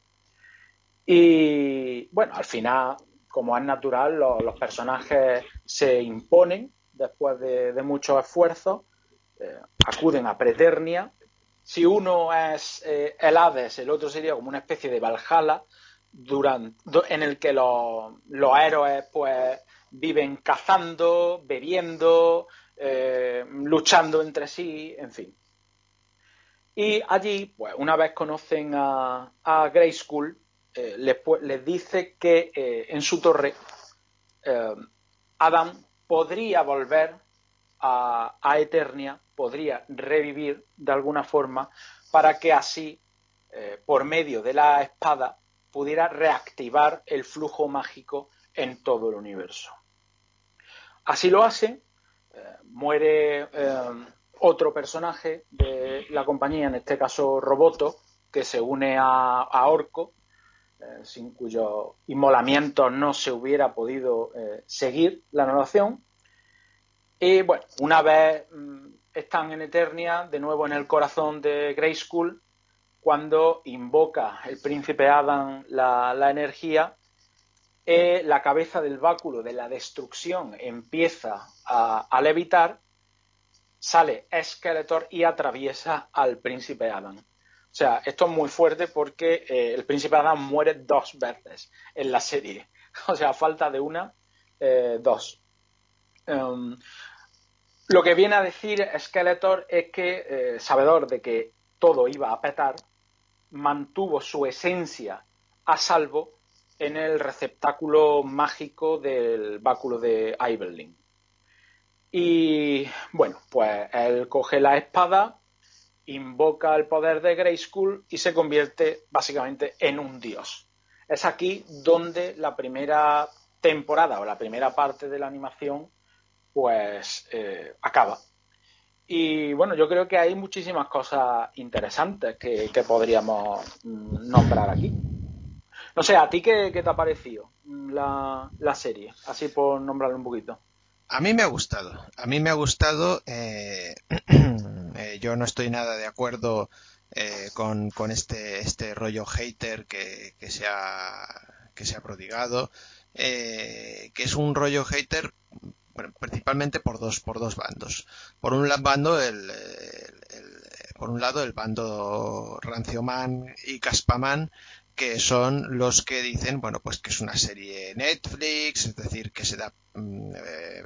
Y bueno, al final, como es natural, los, personajes se imponen después de, muchos esfuerzos, eh, acuden a Preternia. Si uno es eh, el Hades, el otro sería como una especie de Valhalla, durante, en el que los, los héroes pues viven cazando, bebiendo, eh, luchando entre sí, en fin. Y allí, pues una vez conocen a, a Grey School, eh, les, dice que eh, en su torre Adam podría volver a, Eternia, podría revivir de alguna forma para que así, por medio de la espada, pudiera reactivar el flujo mágico en todo el universo. Así lo hace, eh, muere eh, otro personaje de la compañía, en este caso Roboto, que se une a, Orco, eh, sin cuyo inmolamiento no se hubiera podido seguir la narración. Y bueno, una vez mm, están en Eternia, de nuevo en el corazón de School, cuando invoca el príncipe Adam la energía, eh, la cabeza del báculo de la destrucción empieza a, levitar, sale Skeletor y atraviesa al príncipe Adam. O sea, esto es muy fuerte porque eh, el príncipe Adam muere dos veces en la serie. O sea, falta de una, eh, dos. Um, lo que viene a decir Skeletor es que, sabedor de que todo iba a petar, mantuvo su esencia a salvo en el receptáculo mágico del báculo de Ibelin. Y bueno, pues él coge la espada, invoca el poder de Grayskull y se convierte básicamente en un dios. Es aquí donde la primera temporada o la primera parte de la animación pues eh, acaba. Y bueno, yo creo que hay muchísimas cosas interesantes que podríamos mm, nombrar aquí. No sé, ¿a ti qué, te ha parecido la, serie? Así por nombrarlo un poquito. A mí me ha gustado. A mí me ha gustado. Eh, eh, yo no estoy nada de acuerdo eh, con, este, este rollo hater que, se, ha, que se ha prodigado. que es un rollo hater principalmente por dos, por dos bandos. Por un bando, el, por un lado, el bando Rancioman y Caspaman, que son los que dicen, bueno, pues que es una serie Netflix, es decir, que se da, mm, eh,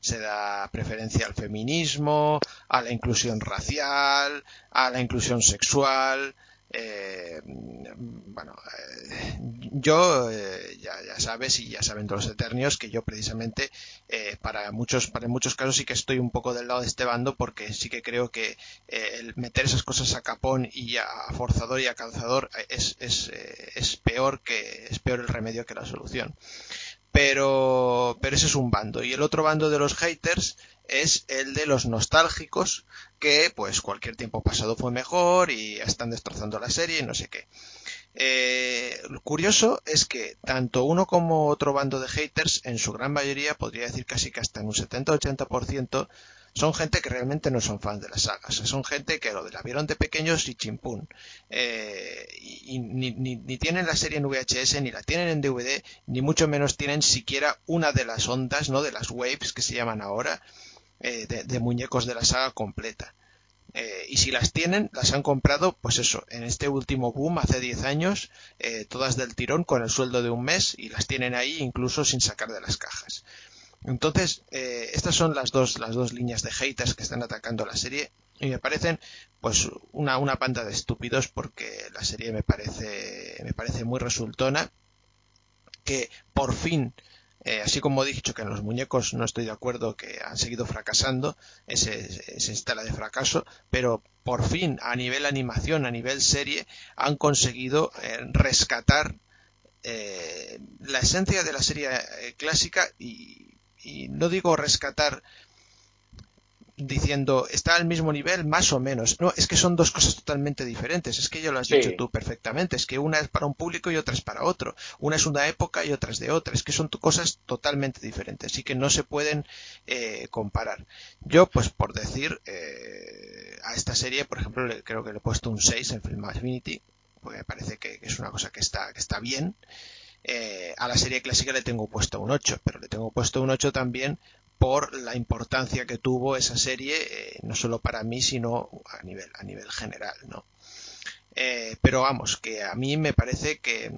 se da preferencia al feminismo, a la inclusión racial, a la inclusión sexual, eh, bueno, eh, yo eh, ya, sabes y ya saben todos los eternios que yo precisamente para muchos para muchos casos sí que estoy un poco del lado de este bando porque sí que creo que el meter esas cosas a capón y a forzador y a calzador es, es, es peor que es peor el remedio que la solución Pero, pero ese es un bando. Y el otro bando de los haters es el de los nostálgicos, que pues cualquier tiempo pasado fue mejor y están destrozando la serie y no sé qué. Eh, lo curioso es que tanto uno como otro bando de haters, en su gran mayoría, podría decir casi que hasta en un 70-80%, son gente que realmente no son fans de las sagas. Son gente que lo de la vieron de pequeños y chimpún. Eh, y, ni, tienen la serie en VHS, ni la tienen en DVD, ni mucho menos tienen siquiera una de las ondas, ¿no? De las waves que se llaman ahora, eh, de muñecos de la saga completa. Eh, y si las tienen, las han comprado, pues eso, en este último boom, hace 10 años, eh, todas del tirón con el sueldo de un mes y las tienen ahí incluso sin sacar de las cajas. Entonces, eh, estas son las dos, las dos líneas de haters que están atacando la serie y me parecen pues una, una banda de estúpidos porque la serie me parece, me parece muy resultona que por fin eh, así como he dicho que en los muñecos no estoy de acuerdo que han seguido fracasando, ese, ese de fracaso, pero por fin a nivel animación, a nivel serie, han conseguido eh, rescatar eh, la esencia de la serie clásica y no digo rescatar diciendo está al mismo nivel más o menos. No, es que son dos cosas totalmente diferentes. Es que ya lo has dicho tú perfectamente. Es que una es para un público y otra es para otro. Una es una época y otra es de otra. Es que son cosas totalmente diferentes y que no se pueden eh, comparar. Yo, pues por decir, eh, a esta serie, por ejemplo, creo que le he puesto un 6 en Film Affinity, porque me parece que, es una cosa que está, que está bien. Eh, a la serie clásica le tengo puesto un 8, pero le tengo puesto un 8 también por la importancia que tuvo esa serie, eh, no solo para mí, sino a nivel, a nivel general, ¿no? Eh, pero vamos, que a mí me parece que mm,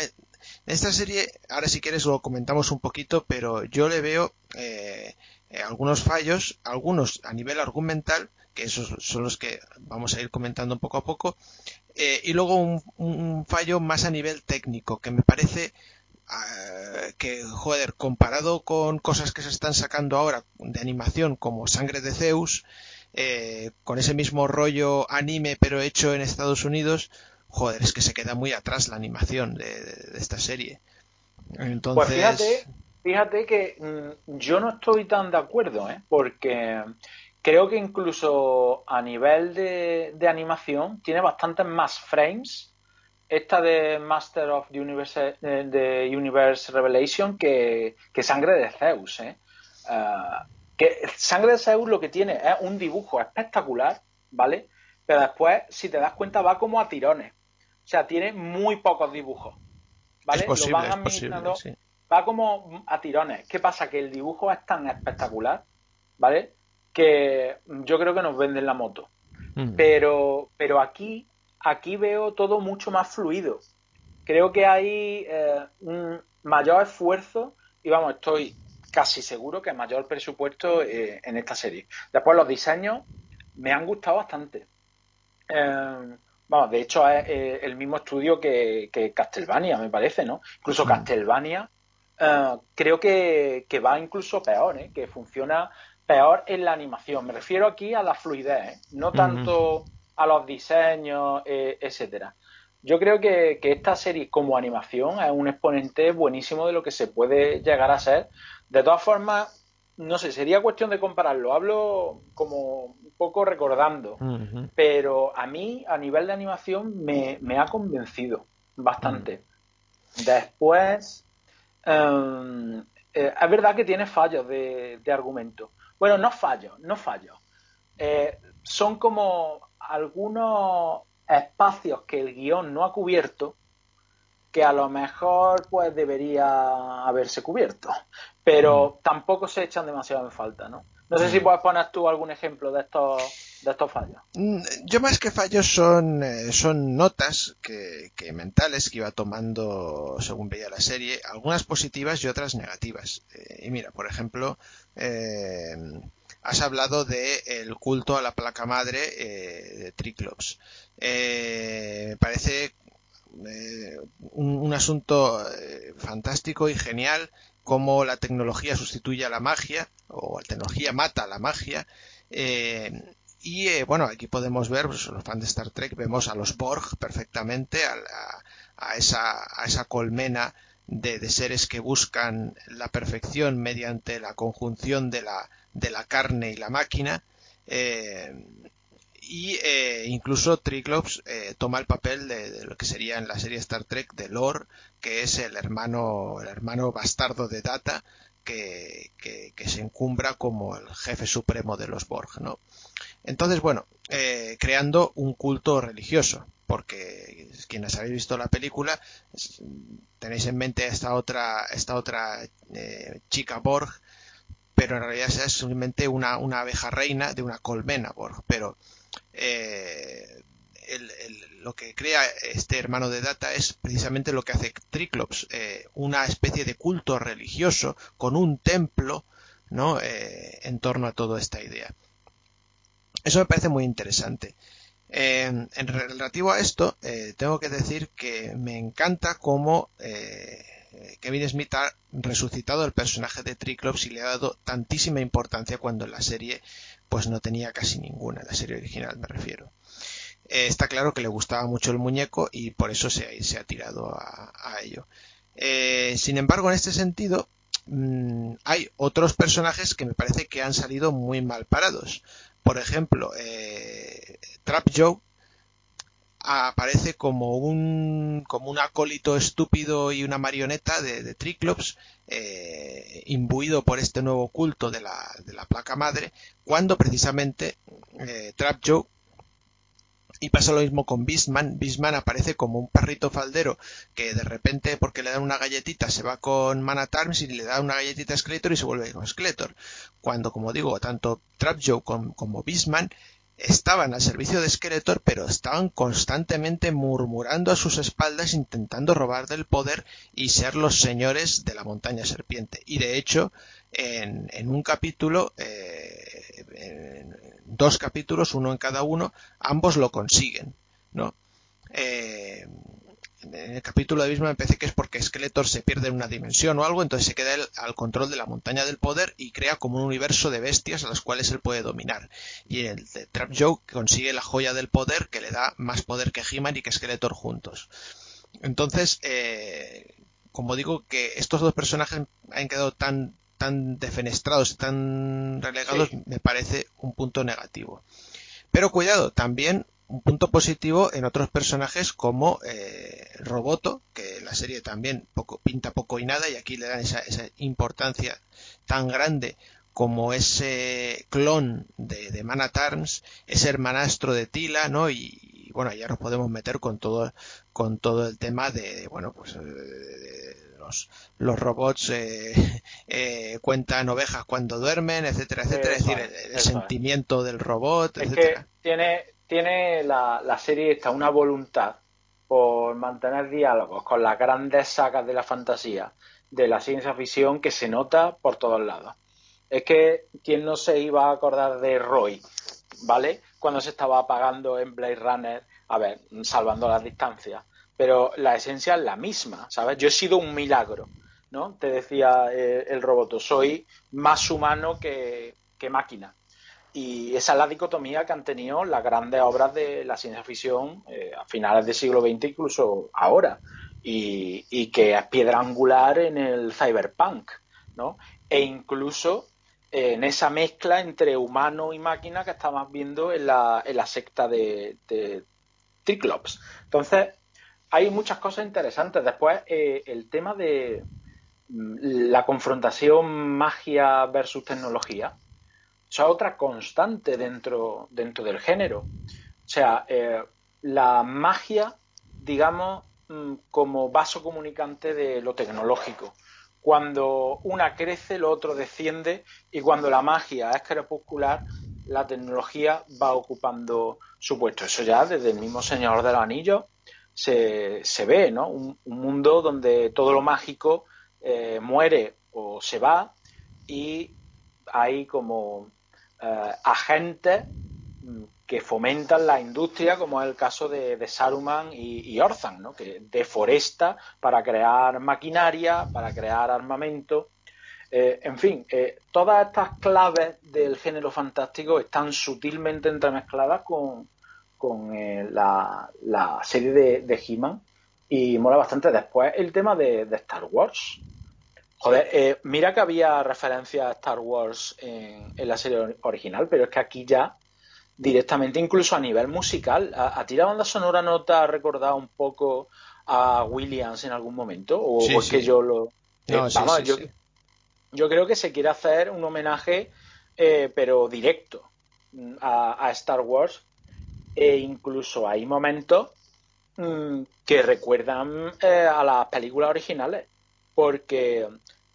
eh, esta serie, ahora si quieres lo comentamos un poquito, pero yo le veo algunos fallos, algunos a nivel argumental, que esos son los que vamos a ir comentando poco a poco, y luego un fallo más a nivel técnico, que me parece Ah, que, joder, comparado con cosas que se están sacando ahora de animación como Sangre de Zeus, eh, con ese mismo rollo anime pero hecho en Estados Unidos, joder, es que se queda muy atrás la animación de, esta serie. Entonces... Pues fíjate, fíjate que mm, yo no estoy tan de acuerdo, ¿eh? porque creo que incluso a nivel de, de animación tiene bastantes más frames esta de Master of the Universe, de Universe Revelation que, Sangre de Zeus. ¿eh? Ah, que Sangre de Zeus lo que tiene es un dibujo espectacular, ¿vale? Pero después, si te das cuenta, va como a tirones. O sea, tiene muy pocos dibujos. ¿Vale? lo van administrando. Va como a tirones. ¿Qué pasa? Que el dibujo es tan espectacular, ¿vale? Que yo creo que nos venden la moto. Mm. Pero, pero aquí aquí veo todo mucho más fluido. Creo que hay eh, un mayor esfuerzo y vamos, estoy casi seguro que mayor presupuesto eh, en esta serie. Después los diseños me han gustado bastante. Eh, vamos, de hecho es el mismo estudio que, Castlevania, me parece, ¿no? Incluso Castlevania creo que, que, va incluso peor, que funciona peor en la animación. Me refiero aquí a la fluidez, no tanto a los diseños, eh, etcétera. Yo creo que, esta serie como animación es un exponente buenísimo de lo que se puede llegar a ser. De todas formas, no sé, sería cuestión de compararlo. Hablo como un poco recordando, pero a mí a nivel de animación me, ha convencido bastante. Mm. Después, em, eh, es verdad que tiene fallos de, argumento. Bueno, no fallos, no fallos. Eh, son como algunos espacios que el guion no ha cubierto que a lo mejor pues debería haberse cubierto, pero mm. tampoco se echan demasiado en falta, ¿no? No sé si mm. puedes poner tú algún ejemplo de estos de estos fallos. Mm, yo más que fallos son eh, son notas que, mentales que iba tomando según veía la serie, algunas positivas y otras negativas. Eh, y mira, por ejemplo, eh, has hablado de el culto a la placa madre eh, de Triclops. Eh, me parece eh, un, asunto fantástico y genial cómo la tecnología sustituye a la magia o la tecnología mata a la magia. y bueno, aquí podemos ver, pues, los fans de Star Trek, vemos a los Borg perfectamente, a, esa, a esa colmena de, seres que buscan la perfección mediante la conjunción de la, de la carne y la máquina. Eh, y eh, incluso Triclops eh, toma el papel de, lo que sería en la serie Star Trek de Lore, que es el hermano, el hermano bastardo de Data, que, se encumbra como el jefe supremo de los Borg, ¿no? Entonces, bueno, eh, creando un culto religioso, porque quienes habéis visto la película tenéis en mente esta otra, esta otra chica Borg, pero en realidad es simplemente una, una abeja reina de una colmena Borg, pero eh, lo que crea este hermano de Data es precisamente lo que hace Triclops, eh, una especie de culto religioso con un templo ¿no? Eh, en torno a toda esta idea. Eso me parece muy interesante. en relativo a esto, tengo que decir que me encanta cómo Kevin Smith ha resucitado el personaje de Triclops y le ha dado tantísima importancia cuando en la serie pues no tenía casi ninguna, la serie original me refiero. Eh, está claro que le gustaba mucho el muñeco y por eso se, se ha tirado a, ello. Eh, sin embargo, en este sentido, mm, hay otros personajes que me parece que han salido muy mal parados. Por ejemplo, eh, Trap Joe aparece como un como un acólito estúpido y una marioneta de, Triclops eh, imbuido por este nuevo culto de la, de la placa madre cuando precisamente eh, Trap Joe y pasa lo mismo con Beastman. Beastman aparece como un perrito faldero que de repente, porque le dan una galletita, se va con Man y le da una galletita a Skeletor y se vuelve con Skeletor. Cuando, como digo, tanto Trap Joe como Beastman estaban al servicio de Skeletor, pero estaban constantemente murmurando a sus espaldas intentando robar del poder y ser los señores de la montaña serpiente. Y de hecho, en, un capítulo, eh, en dos capítulos, uno en cada uno, ambos lo consiguen, ¿no? Eh, en el capítulo de Bismarck me parece que es porque Skeletor se pierde en una dimensión o algo, entonces se queda al control de la montaña del poder y crea como un universo de bestias a las cuales él puede dominar. Y en el de Trap Joe consigue la joya del poder que le da más poder que He-Man y que Skeletor juntos. Entonces, eh, como digo que estos dos personajes han quedado tan tan defenestrados, tan relegados, me parece un punto negativo. Pero cuidado, también un punto positivo en otros personajes como eh, Roboto, que la serie también poco, pinta poco y nada y aquí le dan esa, importancia tan grande como ese clon de, de ese hermanastro de Tila, ¿no? Y, bueno, ya nos podemos meter con todo, con todo el tema de, bueno, pues los, los robots eh, eh, cuentan ovejas cuando duermen, etcétera, etcétera, es decir, el, sentimiento del robot, etcétera. tiene tiene la, serie esta una voluntad por mantener diálogos con las grandes sagas de la fantasía, de la ciencia ficción, que se nota por todos lados. Es que, ¿quién no se iba a acordar de Roy, ¿vale? Cuando se estaba apagando en Blade Runner, a ver, salvando las distancias, pero la esencia es la misma, ¿sabes? Yo he sido un milagro, ¿no? Te decía eh, el robot, soy más humano que, que máquina. Y esa es la dicotomía que han tenido las grandes obras de la ciencia ficción eh, a finales del siglo XX, incluso ahora, y, que es piedra angular en el cyberpunk, ¿no? E incluso en esa mezcla entre humano y máquina que estamos viendo en la, en la secta de, de Triclops. Entonces, hay muchas cosas interesantes. Después, eh, el tema de mm, la confrontación magia versus tecnología es otra constante dentro, dentro del género. O sea, eh, la magia, digamos, mm, como vaso comunicante de lo tecnológico. Cuando una crece, lo otro desciende y cuando la magia es crepuscular, la tecnología va ocupando su puesto. Eso ya desde el mismo Señor de los Anillos se, se ve, ¿no? Un, mundo donde todo lo mágico eh, muere o se va y hay como eh, agentes mm, que fomentan la industria, como es el caso de, Saruman y, Orthan, ¿no? que deforesta para crear maquinaria, para crear armamento. Eh, en fin, eh, todas estas claves del género fantástico están sutilmente entremezcladas con, con la, serie de, de He-Man y mola bastante. Después, el tema de, Star Wars. Joder, eh, mira que había referencia a Star Wars en, la serie original, pero es que aquí ya directamente, incluso a nivel musical, ¿a, ti la banda sonora no te ha recordado un poco a Williams en algún momento? ¿O, es que yo lo... No, vamos, yo, yo creo que se quiere hacer un homenaje, eh, pero directo mm, a, Star Wars. E incluso hay momentos mm, que recuerdan eh, a las películas originales. Porque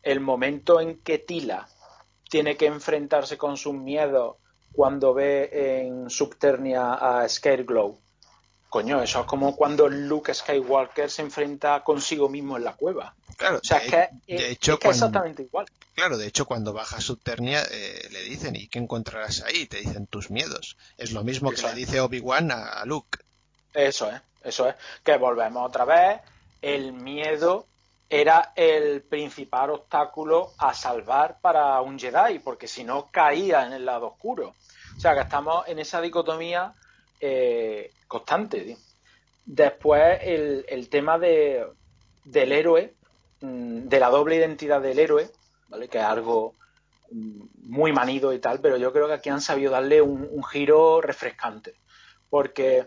el momento en que Tila tiene que enfrentarse con sus miedos cuando ve en Subternia a Scareglow. Coño, eso es como cuando Luke Skywalker se enfrenta consigo mismo en la cueva. Claro, o sea, de, que, de hecho, es exactamente igual. Claro, de hecho, cuando baja Subternia eh, le dicen, ¿y qué encontrarás ahí? Te dicen tus miedos. Es lo mismo que le dice Obi-Wan a, Luke. Eso es, eso es. Que volvemos otra vez. El miedo era el principal obstáculo a salvar para un Jedi, porque si no caía en el lado oscuro. O sea que estamos en esa dicotomía eh, constante. Después el, tema de, del héroe, mm, de la doble identidad del héroe, ¿vale? que es algo mm, muy manido y tal, pero yo creo que aquí han sabido darle un, giro refrescante. Porque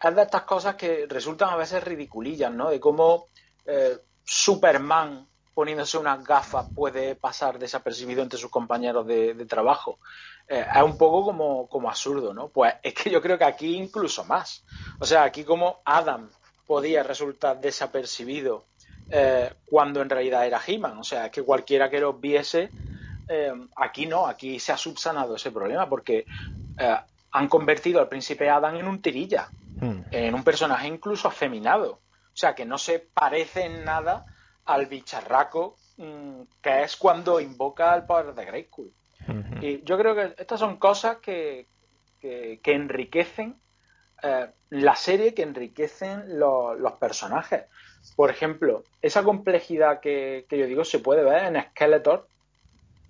es de estas cosas que resultan a veces ridiculillas, ¿no? De cómo eh, Superman poniéndose unas gafas puede pasar desapercibido entre sus compañeros de, trabajo. Eh, es un poco como, como, absurdo, ¿no? Pues es que yo creo que aquí incluso más. O sea, aquí como Adam podía resultar desapercibido eh, cuando en realidad era He-Man. O sea, es que cualquiera que los viese, eh, aquí no, aquí se ha subsanado ese problema porque han convertido al príncipe Adam en un tirilla, hmm. en un personaje incluso afeminado. O sea, que no se parece en nada al bicharraco mm, que es cuando invoca el poder de Grayskull. Y yo creo que estas son cosas que, que, enriquecen eh, la serie, que enriquecen los personajes. Por ejemplo, esa complejidad que, que, yo digo se puede ver en Skeletor,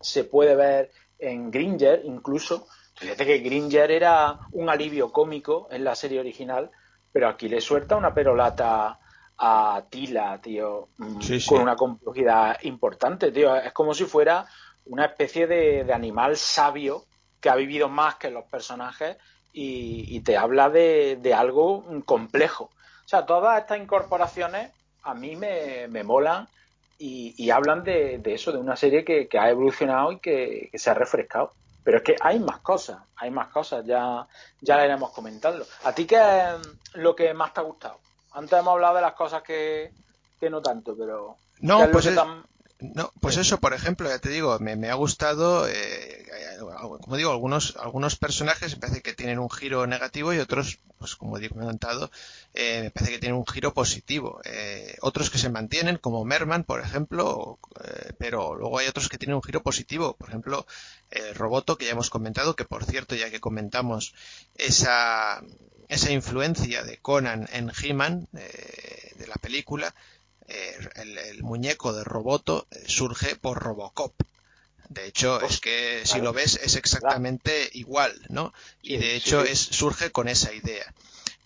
se puede ver en Gringer incluso. Fíjate que Gringer era un alivio cómico en la serie original, pero aquí le suelta una perolata a Tila, tío, mm, con una complejidad importante, tío. Es como si fuera una especie de, animal sabio que ha vivido más que los personajes y, te habla de, algo complejo. O sea, todas estas incorporaciones a mí me, molan y, hablan de, eso, de una serie que, ha evolucionado y que, se ha refrescado. Pero es que hay más cosas, hay más cosas, ya, ya la iremos comentando. ¿A ti qué es lo que más te ha gustado? Antes hemos hablado de las cosas que, no tanto, pero... No, pues, no, pues eso, por ejemplo, ya te digo, me, ha gustado, eh, como digo, algunos, algunos personajes me parece que tienen un giro negativo y otros, pues como he comentado, eh, me parece que tienen un giro positivo. Eh, otros que se mantienen, como Merman, por ejemplo, pero luego hay otros que tienen un giro positivo. Por ejemplo, el Roboto, que ya hemos comentado, que por cierto, ya que comentamos esa, esa influencia de Conan en He-Man, eh, de la película, eh, el, muñeco de Roboto eh, surge por Robocop. De hecho, es que si lo ves es exactamente igual, ¿no? Y de hecho es surge con esa idea.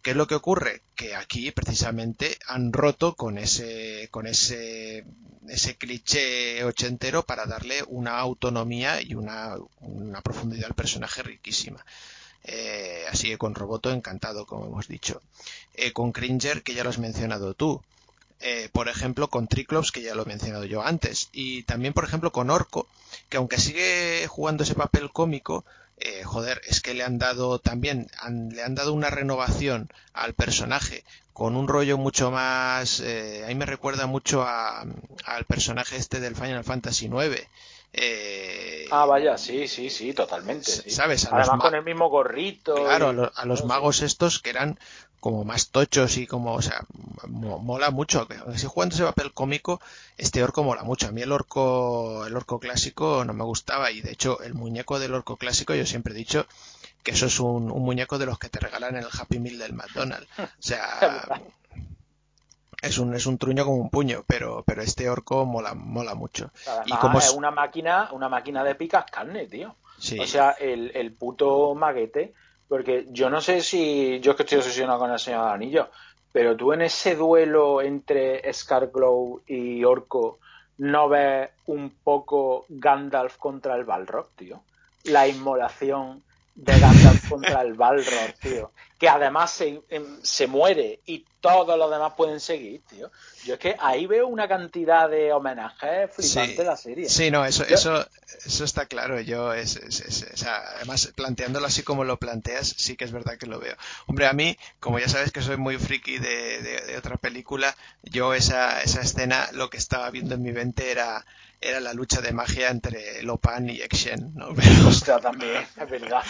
¿Qué es lo que ocurre? Que aquí precisamente han roto con ese, con ese, ese cliché ochentero para darle una autonomía y una, una profundidad al personaje riquísima. Eh, así que con Roboto encantado, como hemos dicho. Eh, con Cringer, que ya lo has mencionado tú. Eh, por ejemplo, con Triclops, que ya lo he mencionado yo antes. Y también, por ejemplo, con Orco, que aunque sigue jugando ese papel cómico, joder, es que le han dado también, le han dado una renovación al personaje con un rollo mucho más, eh, ahí me recuerda mucho al personaje este del Final Fantasy IX, eh, ah, vaya, sí, sí, sí, totalmente. ¿Sabes? Además con el mismo gorrito. Claro, a, los magos estos que eran como más tochos y como, o sea, mola mucho. Si jugando ese papel cómico, este orco mola mucho. A mí el orco, el orco clásico no me gustaba y de hecho el muñeco del orco clásico yo siempre he dicho que eso es un, un muñeco de los que te regalan en el Happy Meal del McDonald's. O sea, es un, es un truño como un puño, pero, pero este orco mola, mola mucho. y como es una máquina, una máquina de picas carne, tío. O sea, el, el puto maguete, porque yo no sé si, yo es que estoy obsesionado con el Señor Anillo, pero tú en ese duelo entre Scarglow y Orco no ves un poco Gandalf contra el Balrog, tío. La inmolación de Gandalf contra el Balrog, tío. Que además se, em, se, muere y todos los demás pueden seguir, tío. Yo es que ahí veo una cantidad de homenajes flipantes de la serie. Sí, no, eso, eso, eso está claro. Yo, es, o sea, además, planteándolo así como lo planteas, sí que es verdad que lo veo. Hombre, a mí, como ya sabes que soy muy friki de, de otra película, yo esa, esa escena, lo que estaba viendo en mi mente era era la lucha de magia entre Lopan y Exen, ¿no? Pero, también, es verdad.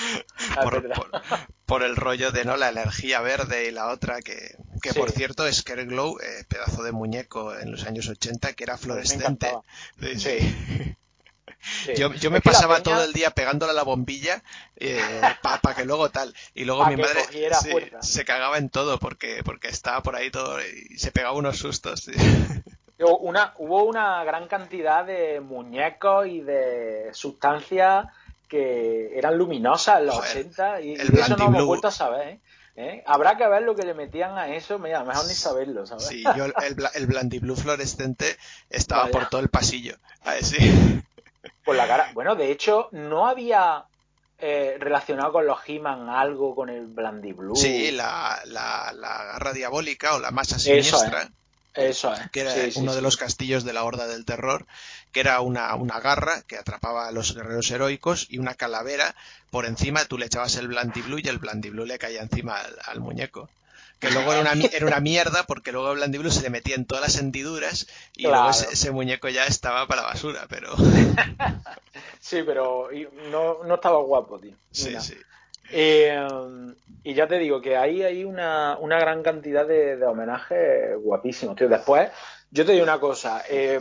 por, el rollo de no la energía verde y la otra, que, que por cierto es Glow, eh, pedazo de muñeco en los años 80, que era fluorescente. sí. Yo, yo, me pasaba todo el día pegándole a la bombilla eh, para que luego tal. Y luego mi madre se cagaba en todo porque, porque estaba por ahí todo y se pegaba unos sustos. Una, hubo una gran cantidad de muñecos y de sustancias que eran luminosas en los 80 y, eso no hemos vuelto a saber. ¿eh? ¿Eh? Habrá que ver lo que le metían a eso, mira, mejor ni saberlo, ¿sabes? Sí, yo el, el Blandiblu fluorescente estaba por todo el pasillo. A ver, sí. Por la cara. Bueno, de hecho, no había eh, relacionado con los He-Man algo con el Blandiblu. Sí, la, la, la, garra diabólica o la masa siniestra. Eso es. Que era uno de los castillos de la Horda del Terror, que era una, una garra que atrapaba a los guerreros heroicos y una calavera por encima, tú le echabas el Blandiblu y el Blandiblu le caía encima al, muñeco. Que luego era una, era una mierda porque luego el Blandiblu se le metía en todas las hendiduras y luego ese, muñeco ya estaba para la basura, pero... sí, pero no, no estaba guapo, tío. Sí, sí. Eh, y ya te digo que ahí hay una, una gran cantidad de, de, homenajes guapísimos, tío. Después, yo te digo una cosa. Eh,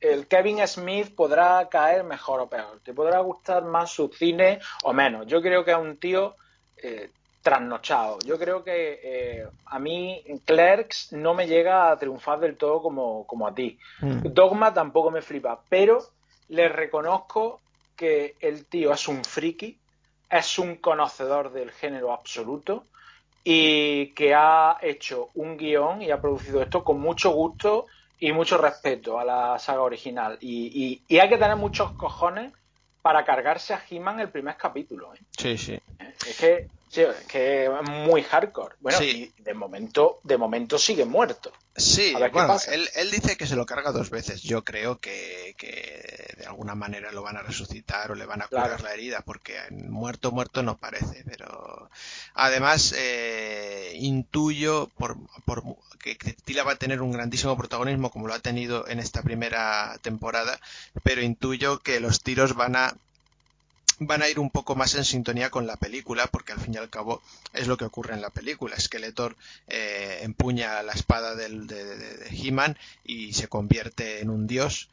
el Kevin Smith podrá caer mejor o peor. Te podrá gustar más su cine o menos. Yo creo que es un tío eh, trasnochado. Yo creo que eh, a mí Clerks no me llega a triunfar del todo como, como a ti. Mm. Dogma tampoco me flipa. Pero le reconozco que el tío es un friki es un conocedor del género absoluto y que ha hecho un guion y ha producido esto con mucho gusto y mucho respeto a la saga original. Y, hay que tener muchos cojones para cargarse a He-Man el primer capítulo. ¿eh? Sí, sí. Es que, que es muy hardcore. Bueno, y de momento, de momento sigue muerto. Sí, bueno, él, él, dice que se lo carga dos veces. Yo creo que, de alguna manera lo van a resucitar o le van a curar la herida, porque muerto, muerto no parece. Pero además, eh, intuyo por, por que, que, Tila va a tener un grandísimo protagonismo como lo ha tenido en esta primera temporada, pero intuyo que los tiros van a van a ir un poco más en sintonía con la película, porque al fin y al cabo es lo que ocurre en la película. Skeletor eh, empuña la espada del, de, de, He-Man y se convierte en un dios.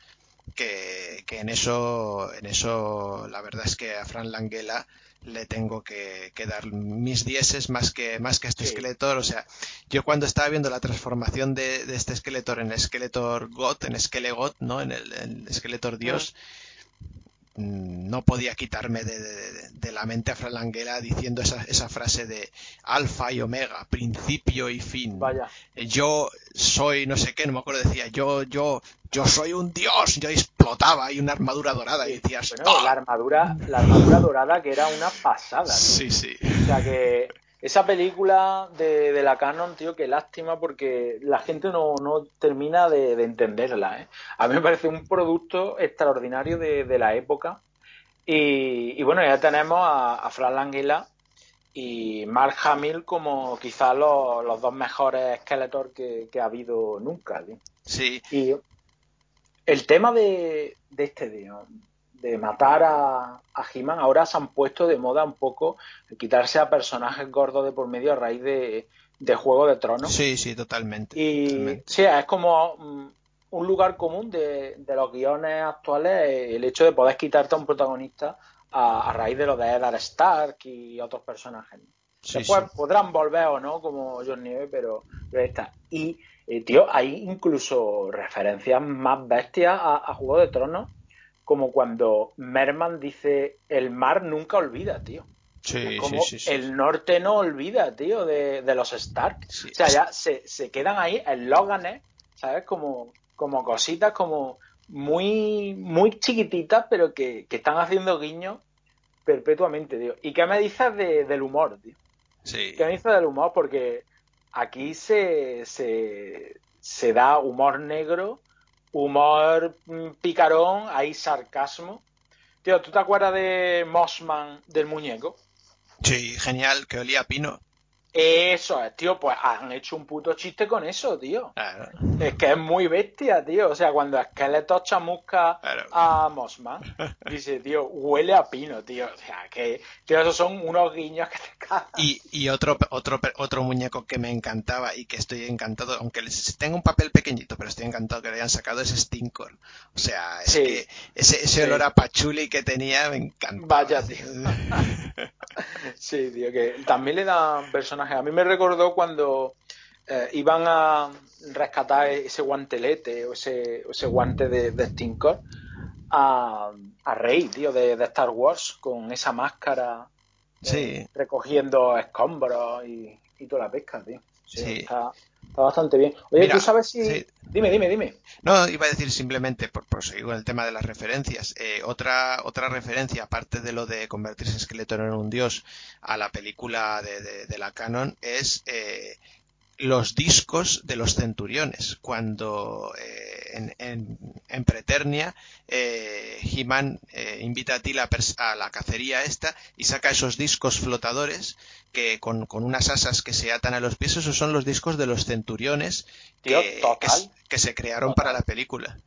Que, que, en eso, en eso, la verdad es que a Fran Langella le tengo que, que, dar mis dieces más que, más que a este Skeletor. O sea, yo cuando estaba viendo la transformación de, de este Skeletor en Skeletor God, en Skelegot, ¿no? En el, en Skeletor Dios, Mm, no podía quitarme de, la mente a Fralanguela diciendo esa, esa, frase de alfa y omega, principio y fin. Vaya. Yo soy no sé qué, no me acuerdo, decía yo, yo, yo soy un dios, yo explotaba y una armadura dorada y decías, bueno, la armadura, la armadura dorada que era una pasada. Sí, sí. O sea que esa película de, de, la Canon, tío, qué lástima porque la gente no, no termina de, de, entenderla. ¿eh? A mí me parece un producto extraordinario de, de la época. Y, y, bueno, ya tenemos a, a Fran Languila y Mark Hamill como quizás los, los dos mejores Skeletor que, que, ha habido nunca. ¿sí? Sí. Y el tema de, de este, tío, de matar a, a He-Man, ahora se han puesto de moda un poco quitarse a personajes gordos de por medio a raíz de, de Juego de Tronos. Sí, sí, totalmente. Y sí, es como mm, un lugar común de, de, los guiones actuales el hecho de poder quitarte a un protagonista a, a raíz de lo de Eddard Stark y otros personajes. Sí, Después sí. podrán volver o no, como John Nieve, pero, pero está. Y, eh, tío, hay incluso referencias más bestias a, a Juego de Tronos como cuando Merman dice el mar nunca olvida, tío. Sí, como sí, sí, el norte no olvida, tío, de, los Stark. o sea, ya se, se quedan ahí en Loganes, ¿sabes? Como, como cositas como muy, muy chiquititas, pero que, están haciendo guiños perpetuamente, tío. ¿Y qué me dices del humor, tío? Sí. ¿Qué me dices del humor? Porque aquí se, se, se da humor negro, humor mm, picarón, hay sarcasmo. Tío, ¿tú te acuerdas de Mossman del muñeco? Sí, genial, que olía a pino. Eso es, tío, pues han hecho un puto chiste con eso, tío. Es que es muy bestia, tío. O sea, cuando Skeletor chamusca a Mossman, dice, tío, huele a pino, tío. O sea, que, tío, esos son unos guiños que te cagan. Y, y otro, otro, otro muñeco que me encantaba y que estoy encantado, aunque tenga un papel pequeñito, pero estoy encantado que lo hayan sacado, es Stinkor. O sea, es que ese, ese olor a pachuli que tenía me encanta. Vaya, tío. sí, tío, que también le dan personajes a mí me recordó cuando eh, iban a rescatar ese guantelete o ese, ese guante de, de Stinkor a, Rey, tío, de, Star Wars, con esa máscara eh, recogiendo escombros y, toda la pesca, tío. Sí, Está, bastante bien. Oye, tú sabes si. Dime, dime, dime. No, iba a decir simplemente, por, seguir con el tema de las referencias, eh, otra, otra referencia, aparte de lo de convertirse Skeletor en un dios a la película de, la canon, es eh, los discos de los centuriones. Cuando eh, en, Preternia eh, He-Man eh, invita a Tila a la cacería esta y saca esos discos flotadores que con, unas asas que se atan a los pies, esos son los discos de los centuriones que, que, se crearon para la película.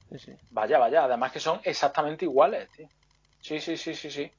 Vaya, vaya, además que son exactamente iguales. Sí, sí, sí, sí, sí.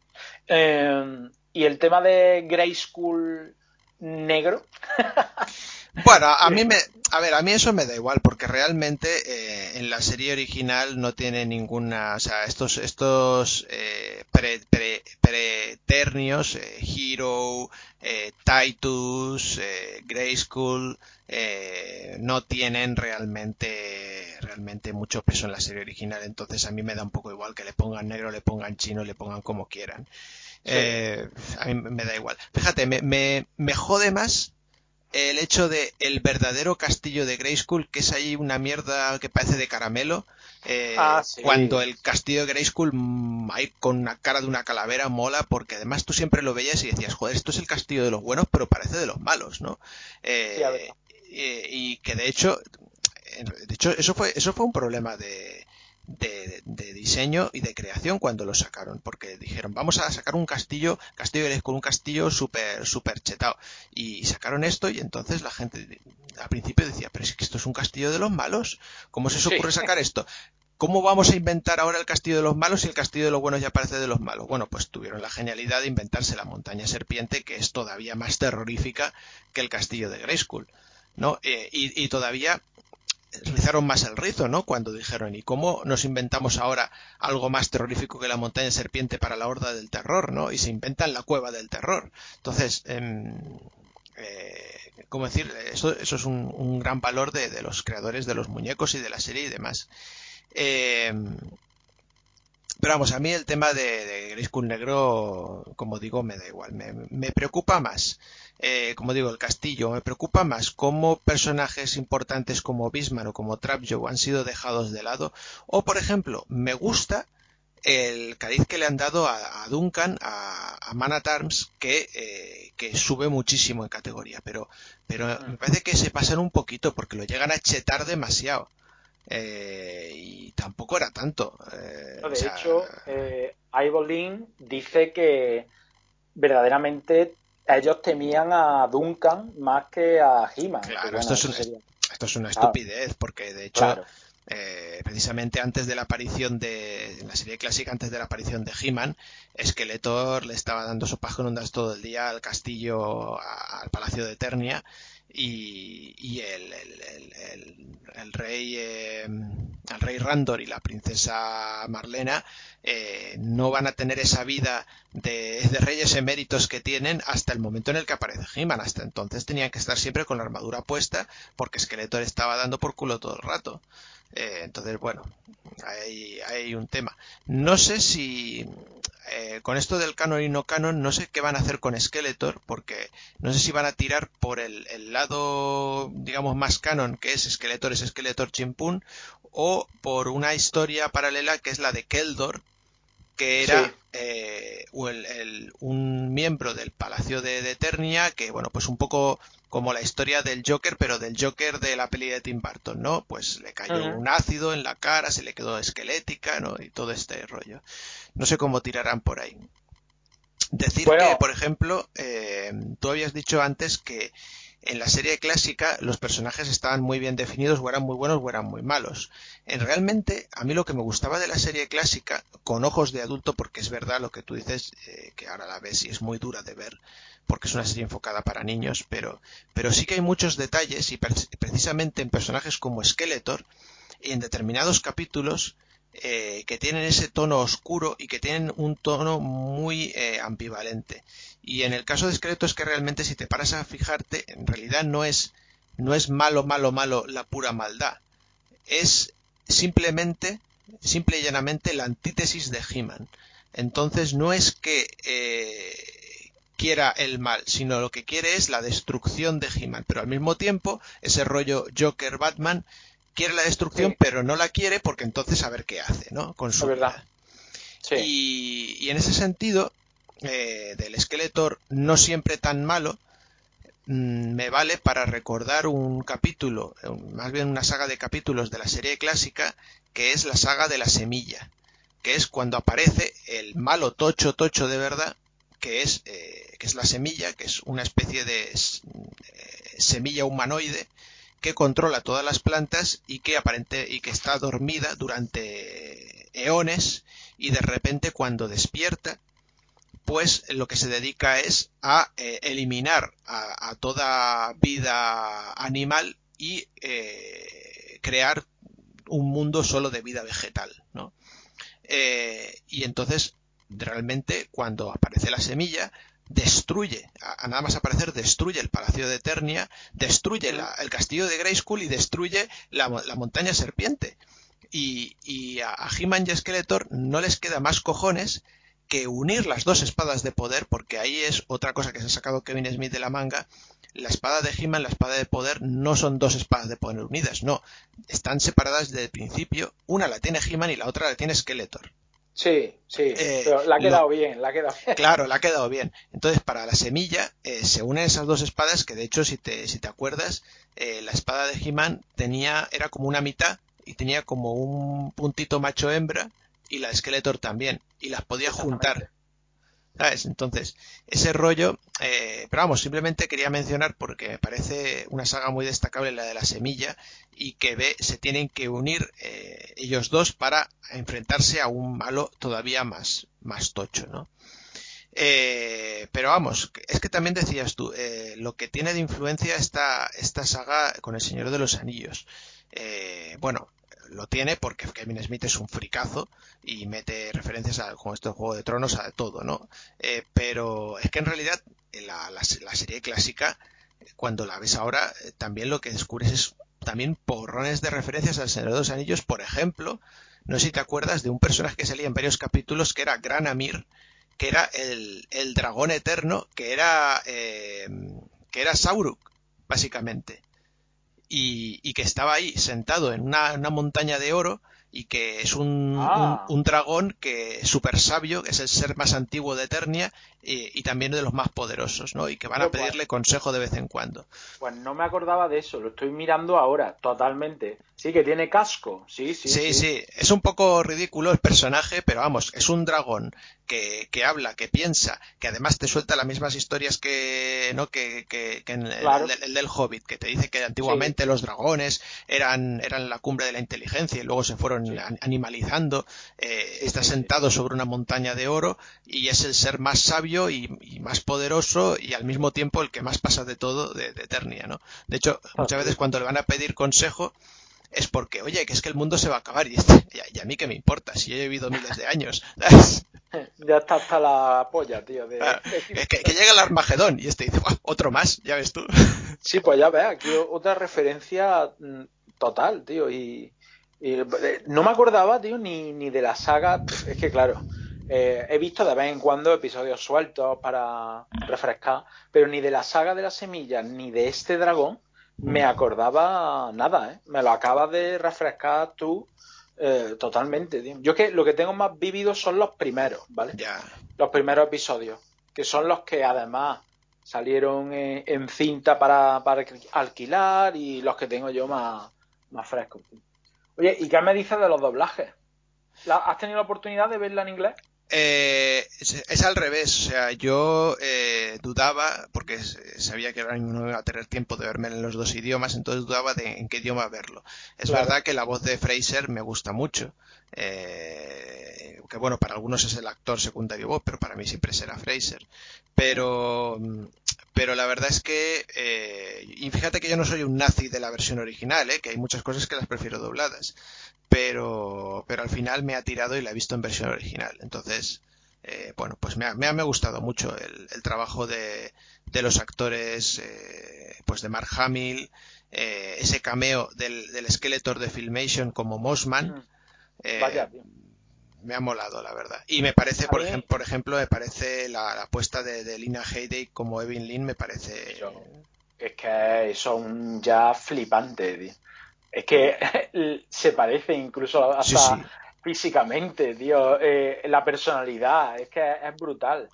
Em, y el tema de Grey School negro. Bueno, a mí me, a ver, a mí eso me da igual porque realmente eh, en la serie original no tiene ninguna, o sea, estos estos eh, pre, pre, preternios, eh, Hero, eh, Titus, eh, Grayskull, eh, no tienen realmente realmente mucho peso en la serie original, entonces a mí me da un poco igual que le pongan negro, le pongan chino, le pongan como quieran. Eh, a mí me da igual. Fíjate, me, me, me jode más el hecho de el verdadero castillo de Grayskull, que es ahí una mierda que parece de caramelo, eh, ah, cuando el castillo de Grayskull mm, ahí con una cara de una calavera mola, porque además tú siempre lo veías y decías, joder, esto es el castillo de los buenos, pero parece de los malos, ¿no? Eh, y, que de hecho, de hecho, eso fue, eso fue un problema de, de, diseño y de creación cuando lo sacaron, porque dijeron, vamos a sacar un castillo, castillo con un castillo súper, súper chetado. Y sacaron esto y entonces la gente al principio decía, pero es que esto es un castillo de los malos, ¿cómo se os ocurre sacar esto? ¿Cómo vamos a inventar ahora el castillo de los malos si el castillo de los buenos ya parece de los malos? Bueno, pues tuvieron la genialidad de inventarse la montaña serpiente, que es todavía más terrorífica que el castillo de Grayskull. ¿no? Eh, y, y, todavía rizaron más el rizo, ¿no? Cuando dijeron, ¿y cómo nos inventamos ahora algo más terrorífico que la montaña serpiente para la horda del terror, ¿no? Y se inventan la cueva del terror. Entonces, eh, eh, ¿cómo decir? Eso, es un, gran valor de, los creadores de los muñecos y de la serie y demás. Eh, pero vamos, a mí el tema de, de Negro, como digo, me da igual. Me preocupa más eh, como digo, el castillo. Me preocupa más cómo personajes importantes como Bismarck o como Trapjaw han sido dejados de lado. O, por ejemplo, me gusta el cariz que le han dado a, Duncan, a, a Man at Arms, que, eh, que, sube muchísimo en categoría. Pero, pero me parece que se pasan un poquito porque lo llegan a chetar demasiado. Eh, y tampoco era tanto. de hecho, eh, dice que verdaderamente ellos temían a Duncan más que a He-Man. Claro, esto, es una estupidez, porque de hecho, eh, precisamente antes de la aparición de, en la serie clásica, antes de la aparición de He-Man, Skeletor le estaba dando sopas con ondas todo el día al castillo, al palacio de Eternia, y, el, el, rey eh, el rey Randor y la princesa Marlena eh, no van a tener esa vida de, reyes eméritos que tienen hasta el momento en el que aparece He-Man. Hasta entonces tenían que estar siempre con la armadura puesta porque Skeletor estaba dando por culo todo el rato. Eh, entonces bueno hay, hay un tema. No sé si con esto del canon y no canon, no sé qué van a hacer con Skeletor, porque no sé si van a tirar por el, lado, digamos, más canon, que es Skeletor es Skeletor Chimpún, o por una historia paralela que es la de Keldor, que era eh, un miembro del Palacio de, Eternia, que bueno, pues un poco como la historia del Joker, pero del Joker de la peli de Tim Burton, ¿no? Pues le cayó un ácido en la cara, se le quedó esquelética, ¿no? Y todo este rollo. No sé cómo tirarán por ahí. Decir que, por ejemplo, eh, tú habías dicho antes que en la serie clásica los personajes estaban muy bien definidos, o eran muy buenos o eran muy malos. En realmente, a mí lo que me gustaba de la serie clásica, con ojos de adulto, porque es verdad lo que tú dices, eh, que ahora la ves y es muy dura de ver, porque es una serie enfocada para niños, pero, pero sí que hay muchos detalles y precisamente en personajes como Skeletor, y en determinados capítulos, eh, que tienen ese tono oscuro y que tienen un tono muy eh, ambivalente. Y en el caso de Esqueleto es que realmente si te paras a fijarte, en realidad no es, no es malo, malo, malo la pura maldad. Es simplemente, simple y llanamente la antítesis de He-Man. Entonces no es que eh, quiera el mal, sino lo que quiere es la destrucción de He-Man. Pero al mismo tiempo, ese rollo Joker-Batman quiere la destrucción, pero no la quiere porque entonces a ver qué hace, ¿no? Con su verdad. Y, en ese sentido, eh, del Skeletor no siempre tan malo, mm, me vale para recordar un capítulo, más bien una saga de capítulos de la serie clásica, que es la saga de la semilla, que es cuando aparece el malo tocho tocho de verdad, que es, eh, que es la semilla, que es una especie de eh, semilla humanoide, que controla todas las plantas y que aparente y que está dormida durante eones y de repente cuando despierta pues lo que se dedica es a eh, eliminar a, toda vida animal y eh, crear un mundo solo de vida vegetal ¿no? Eh, y entonces realmente cuando aparece la semilla destruye, a, nada más aparecer, destruye el Palacio de Eternia, destruye el castillo de Grayskull y destruye la, montaña serpiente. Y, a, He-Man y a Skeletor no les queda más cojones que unir las dos espadas de poder, porque ahí es otra cosa que se ha sacado Kevin Smith de la manga. La espada de He-Man, la espada de poder, no son dos espadas de poder unidas, no. Están separadas desde el principio. Una la tiene He-Man y la otra la tiene Skeletor. Sí, sí, eh, pero la ha quedado bien, la ha quedado bien. Claro, la ha quedado bien. Entonces, para la semilla eh, se unen esas dos espadas que, de hecho, si te, si te acuerdas, eh, la espada de He-Man tenía, era como una mitad y tenía como un puntito macho-hembra y la de Skeletor también, y las podía juntar. Entonces, ese rollo, eh, pero vamos, simplemente quería mencionar porque me parece una saga muy destacable la de la semilla y que ve, se tienen que unir eh, ellos dos para enfrentarse a un malo todavía más, más tocho, ¿no? Eh, pero vamos, es que también decías tú, lo que tiene de influencia esta, esta saga con el Señor de los Anillos. bueno, lo tiene porque Kevin Smith es un fricazo y mete referencias a, con este Juego de Tronos a todo, ¿no? Eh, pero es que en realidad la, la, serie clásica, cuando la ves ahora, eh, también lo que descubres es también porrones de referencias al Señor de los Anillos, por ejemplo, no sé si te acuerdas de un personaje que salía en varios capítulos que era Gran Amir, que era el, el dragón eterno, que era, eh, que era Sauruk, básicamente y, que estaba ahí sentado en una, montaña de oro y que es un, ah. un, dragón que es súper sabio, que es el ser más antiguo de Eternia y, también de los más poderosos, ¿no? Y que van a pedirle consejo de vez en cuando. Pues no me acordaba de eso, lo estoy mirando ahora, totalmente. Sí, que tiene casco, sí, sí. Sí, sí, es un poco ridículo el personaje, pero vamos, es un dragón que, que habla, que piensa, que además te suelta las mismas historias que, ¿no? que, que, en el, del Hobbit, que te dice que antiguamente los dragones eran, eran la cumbre de la inteligencia y luego se fueron animalizando. Eh, está sentado sobre una montaña de oro y es el ser más sabio y, más poderoso y al mismo tiempo el que más pasa de todo de, Eternia, ¿no? De hecho, ah, muchas veces cuando le van a pedir consejo es porque, oye, que es que el mundo se va a acabar y, y, a mí que me importa, si he vivido miles de años. ya está hasta la polla, tío. De... que, llega el Armagedón y este dice, otro más, ya ves tú. sí, pues ya ves, aquí otra referencia mm, total, tío, y, y, eh, no me acordaba, tío, ni, ni de la saga, es que claro, Eh, he visto de vez en cuando episodios sueltos para refrescar, pero ni de la saga de las semillas ni de este dragón me acordaba nada, ¿eh? Me lo acabas de refrescar tú eh, totalmente, tío. Yo que lo que tengo más vivido son los primeros, ¿vale? Los primeros episodios, que son los que además salieron en, en cinta para, para alquilar y los que tengo yo más, más frescos. Oye, ¿y qué me dices de los doblajes? ¿La- ¿Has tenido la oportunidad de verla en inglés? Eh, es, es al revés, o sea, yo eh, dudaba, porque sabía que ahora mismo no iba a tener tiempo de verme en los dos idiomas, entonces dudaba de en qué idioma verlo. Es Claro. verdad que la voz de Fraser me gusta mucho, eh, que bueno, para algunos es el actor secundario voz, pero para mí siempre será Fraser. Pero, mm, pero la verdad es que, eh, y fíjate que yo no soy un nazi de la versión original, eh, que hay muchas cosas que las prefiero dobladas pero, pero al final me ha tirado y la he visto en versión original. Entonces, eh, bueno, pues me ha, me ha, me ha gustado mucho el, el trabajo de, de los actores, eh, pues de Mark Hamill, eh, ese cameo del, del Skeletor de Filmation como Mossman. eh, Vaya, me ha molado, la verdad. Y me parece, por, ejem- por ejemplo, me parece la, la apuesta de, de Lina Headey como Evan Lynn, me parece... Yo- Es que son ya flipantes. Es que se parece incluso hasta Sí, sí. físicamente, tío. Eh, la personalidad, es que es brutal.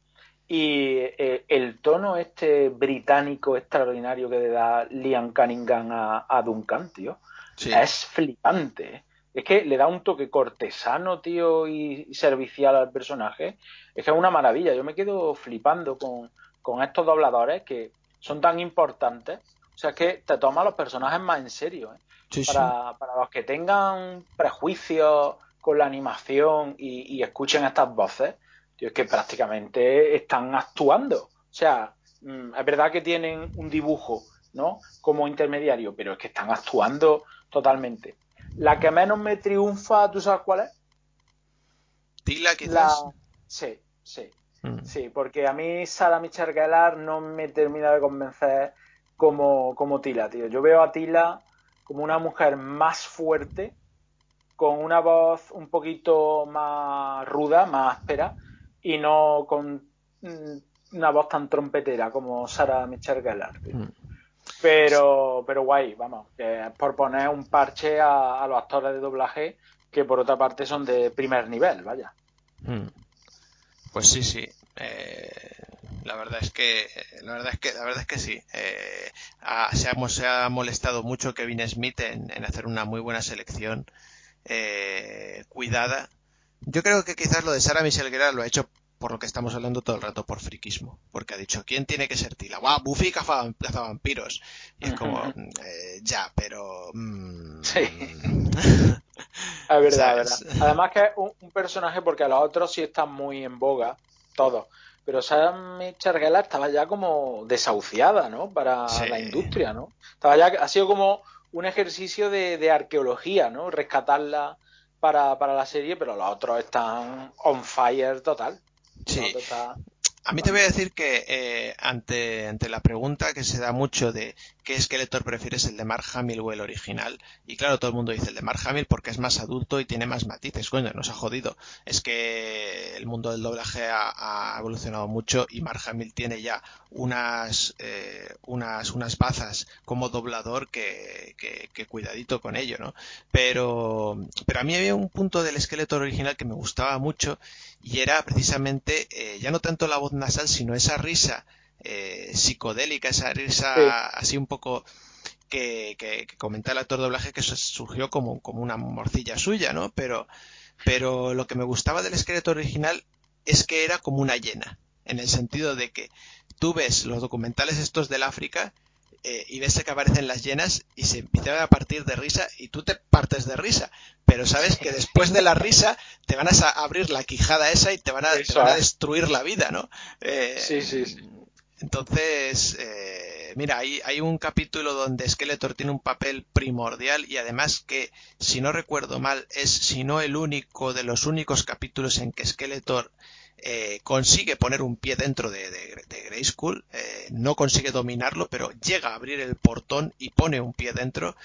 Y eh, el tono este británico extraordinario que le da Liam Cunningham a, a Duncan, tío, Sí. es flipante. Es que le da un toque cortesano, tío, y, y servicial al personaje. Es que es una maravilla. Yo me quedo flipando con, con estos dobladores que son tan importantes. O sea, es que te toman los personajes más en serio. ¿eh? Sí, sí. Para, para los que tengan prejuicios con la animación y, y escuchen estas voces, tío, es que prácticamente están actuando. O sea, mm, es verdad que tienen un dibujo, ¿no? Como intermediario, pero es que están actuando totalmente. La que menos me triunfa, ¿tú sabes cuál es? Tila, quizás. La... Sí, sí. Mm. Sí, porque a mí Sara Michelle Gellar no me termina de convencer como, como Tila, tío. Yo veo a Tila como una mujer más fuerte, con una voz un poquito más ruda, más áspera, y no con mm, una voz tan trompetera como Sara Michelle Gellar. Mm. Pero, pero guay, vamos, que es por poner un parche a, a los actores de doblaje que por otra parte son de primer nivel, vaya. Mm. Pues sí, sí. Eh, la verdad es que, la verdad es que, la verdad es que sí. Eh, se, ha, se ha molestado mucho Kevin Smith en, en hacer una muy buena selección eh, cuidada. Yo creo que quizás lo de Sara Michelle Gellar lo ha hecho por lo que estamos hablando todo el rato, por friquismo. Porque ha dicho, ¿quién tiene que ser Tila? ¡Guau! Buffy caza, caza vampiros. Y es como, eh, ya, pero... mm, Sí. Es verdad, es verdad. Además que es un, un personaje porque a los otros sí están muy en boga, todos. Pero Michelle Gellar estaba ya como desahuciada, ¿no? Para Sí. la industria, ¿no? Estaba ya, ha sido como un ejercicio de, de arqueología, ¿no? Rescatarla para, para la serie, pero los otros están on fire total. Sí. A mí te voy a decir que eh, ante, ante la pregunta que se da mucho de qué Skeletor prefieres, el de Mark Hamill o el original, y claro, todo el mundo dice el de Mark Hamill porque es más adulto y tiene más matices. Coño, nos ha jodido. Es que el mundo del doblaje ha, evolucionado mucho y Mark Hamill tiene ya unas, eh, unas, unas bazas como doblador que, que, que cuidadito con ello, ¿no? Pero, pero a mí había un punto del Skeletor original que me gustaba mucho y era precisamente eh, ya no tanto la voz nasal, sino esa risa eh, psicodélica, esa risa Sí. así un poco que, que, que comenta el actor de doblaje que surgió como, como una morcilla suya, ¿no? Pero, pero lo que me gustaba del esqueleto original es que era como una hiena, en el sentido de que tú ves los documentales estos del África eh, y ves que aparecen las hienas y se empiezan a partir de risa y tú te partes de risa, pero sabes que después de la risa te van a abrir la quijada esa y te van a, te van a es. destruir la vida, ¿no? Eh, Sí, sí, sí. Entonces, eh, mira, hay, hay un capítulo donde Skeletor tiene un papel primordial y además que, si no recuerdo mal, es si no el único de los únicos capítulos en que Skeletor eh, consigue poner un pie dentro de, de, de Grayskull, eh, no consigue dominarlo, pero llega a abrir el portón y pone un pie dentro,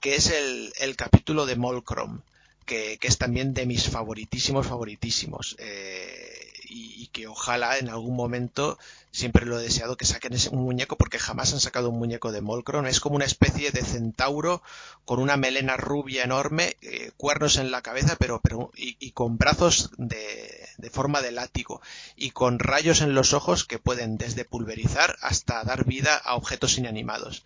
que es el, el capítulo de Molcrom que, es también de mis favoritísimos, favoritísimos. Eh, y, que ojalá en algún momento, siempre lo he deseado, que saquen ese, un muñeco, porque jamás han sacado un muñeco de Molcron. Es como una especie de centauro con una melena rubia enorme, eh, cuernos en la cabeza, pero, pero y, con brazos de, de forma de látigo y con rayos en los ojos que pueden desde pulverizar hasta dar vida a objetos inanimados.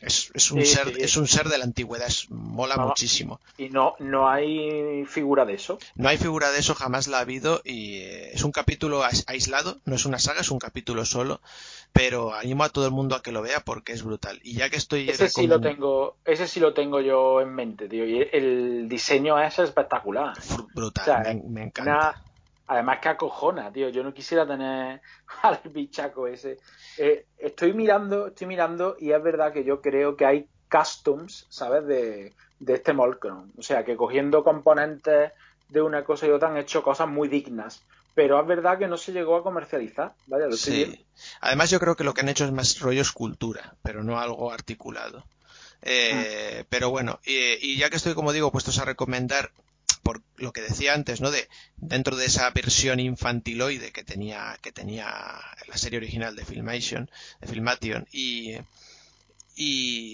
Es, un ser, es un ser de la antigüedad, mola muchísimo. ¿Y no, no hay figura de eso? No hay figura de eso, jamás la ha habido y eh, es un capítulo aislado, no es una saga, es un capítulo solo, pero animo a todo el mundo a que lo vea porque es brutal. Y ya que estoy... Ese sí lo tengo, ese sí lo tengo yo en mente, tío, y el diseño es espectacular. Brutal, me, encanta. Además que acojona, tío. Yo no quisiera tener al bichaco ese. Eh, estoy mirando, estoy mirando y es verdad que yo creo que hay customs, ¿sabes? De, este Molcron. O sea, que cogiendo componentes de una cosa y otra han hecho cosas muy dignas. Pero es verdad que no se llegó a comercializar. Vaya, lo sí. Además, yo creo que lo que han hecho es más rollo escultura, pero no algo articulado. Eh, ah. Pero bueno, y, ya que estoy, como digo, puestos a recomendar, por lo que decía antes, ¿no? De dentro de esa versión infantiloide que tenía que tenía la serie original de Filmation, de Filmation y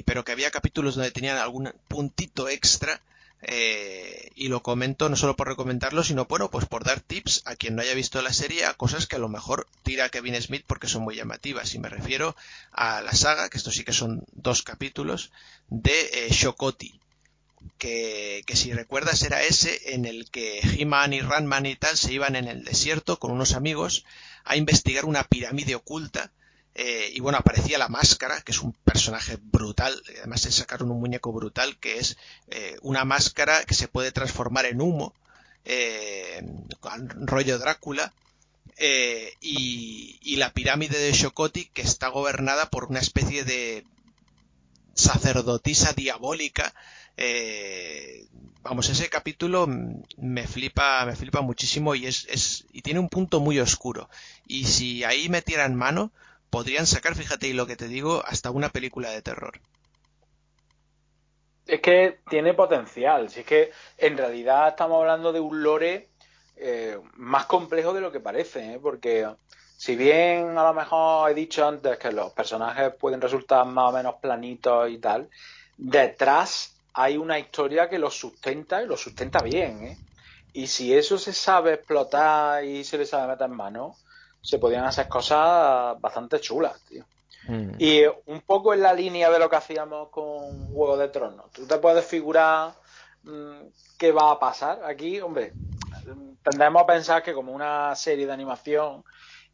pero que había capítulos donde tenían algún puntito extra eh, y lo comento no solo por recomendarlo, sino bueno, pues por dar tips a quien no haya visto la serie a cosas que a lo mejor tira Kevin Smith porque son muy llamativas. Y me refiero a la saga, que esto sí que son dos capítulos, de eh, Shokoti que, si recuerdas era ese en el que He-Man y Ranman y tal se iban en el desierto con unos amigos a investigar una pirámide oculta eh, y bueno, aparecía la máscara, que es un personaje brutal, además se sacaron un muñeco brutal, que es eh, una máscara que se puede transformar en humo, eh, rollo Drácula, y, y, la pirámide de Shokoti, que está gobernada por una especie de sacerdotisa diabólica eh, vamos, ese capítulo me flipa, me flipa muchísimo y es, es, y tiene un punto muy oscuro. Y si ahí metieran mano, podrían sacar, fíjate y lo que te digo, hasta una película de terror. Es que tiene potencial, si es que en realidad estamos hablando de un lore eh, más complejo de lo que parece, ¿eh? porque si bien a lo mejor he dicho antes que los personajes pueden resultar más o menos planitos y tal, detrás hay una historia que lo sustenta y lo sustenta bien, ¿eh? Y si eso se sabe explotar y se le sabe meter en mano, se podrían hacer cosas bastante chulas, tío. Mm. Y un poco en la línea de lo que hacíamos con Juego de Tronos. ¿Tú te puedes figurar mm, qué va a pasar aquí? Hombre, tendremos a pensar que como una serie de animación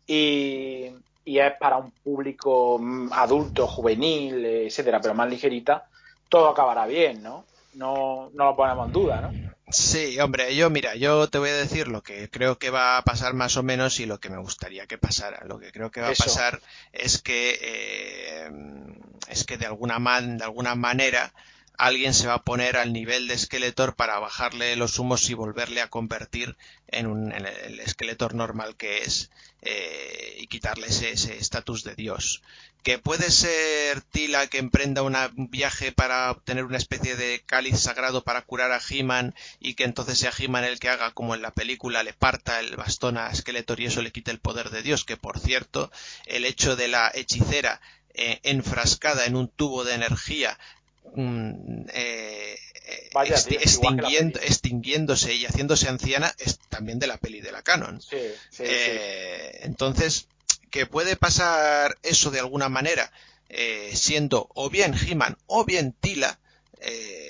y, y es para un público mm, adulto, juvenil, etcétera, pero más ligerita, todo acabará bien, ¿no? No, no lo ponemos en duda, ¿no? Sí, hombre, yo mira, yo te voy a decir lo que creo que va a pasar más o menos y lo que me gustaría que pasara. Lo que creo que va a pasar es que eh, es que de alguna man, de alguna manera alguien se va a poner al nivel de Skeletor para bajarle los humos y volverle a convertir en, un, el Skeletor normal que es eh, y quitarle ese estatus de Dios. Que puede ser Tila que emprenda un viaje para obtener una especie de cáliz sagrado para curar a He-Man y que entonces sea He-Man el que haga como en la película le parta el bastón a Skeletor y eso le quite el poder de Dios. Que por cierto, el hecho de la hechicera eh, enfrascada en un tubo de energía Mm, eh, extinguiéndose y haciéndose anciana es también de la peli de la canon. Eh, entonces, que puede pasar eso de alguna manera, eh, siendo o bien He-Man o bien Tila,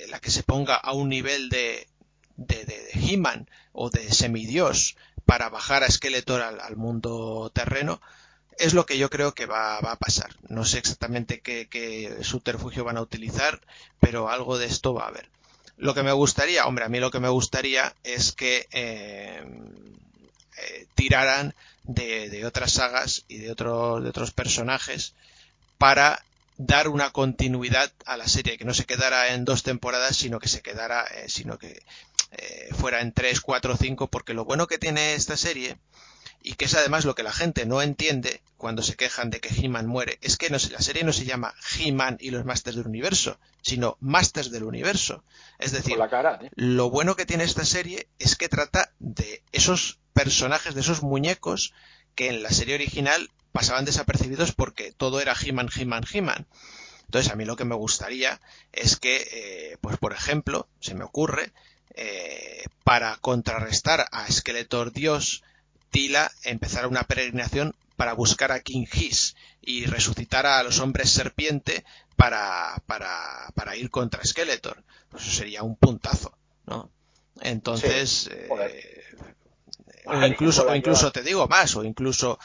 la que se ponga a un nivel de, de, de, He-Man o de semidios para bajar a Skeletor al mundo terreno, es lo que yo creo que va, a pasar. No sé exactamente qué, subterfugio van a utilizar, pero algo de esto va a haber. Lo que me gustaría, hombre, a mí lo que me gustaría es que eh, eh, tiraran de, otras sagas y de, otros de otros personajes para dar una continuidad a la serie, que no se quedara en dos temporadas, sino que se quedara, eh, sino que fuera en tres, cuatro, cinco, porque lo bueno que tiene esta serie y que es además lo que la gente no entiende cuando se quejan de que He-Man muere, es que no la serie no se llama He-Man y los Masters del Universo, sino Masters del Universo. Es decir, lo bueno que tiene esta serie es que trata de esos personajes, de esos muñecos que en la serie original pasaban desapercibidos porque todo era He-Man, He-Man, He-Man. Entonces, a mí lo que me gustaría es que, eh, pues por ejemplo, se me ocurre, eh, para contrarrestar a Skeletor Dios, Tila empezara una peregrinación para buscar a King His y resucitar a los hombres serpiente para, para, para ir contra Skeletor. Pues eso sería un puntazo, ¿no? Entonces, eh, o incluso, o incluso te digo más, o incluso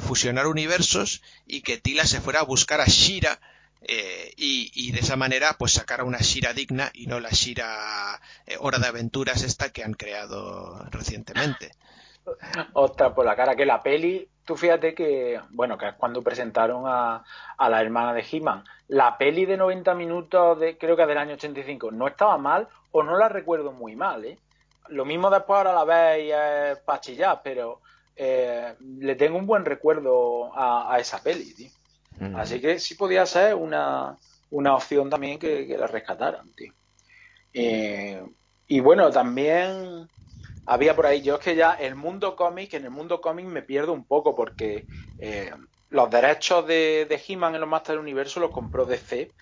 fusionar universos y que Tila se fuera a buscar a Shira eh, y, de esa manera pues sacar a una Shira digna y no la Shira eh, hora de aventuras esta que han creado recientemente. Ostras, por la cara que la peli, tú fíjate que, bueno, que es cuando presentaron a, a la hermana de He-Man, la peli de 90 minutos, de, creo que del año 85, no estaba mal o no la recuerdo muy mal, ¿eh? Lo mismo después ahora la veis es pachillar, pero eh, le tengo un buen recuerdo a, esa peli, tío. Así que sí podía ser una, una opción también que, la rescataran, tío. Eh, y bueno, también había por ahí, yo es que ya el mundo cómic, en el mundo cómic me pierdo un poco porque eh, los derechos de, de He-Man en los Masters del Universo los compró DC.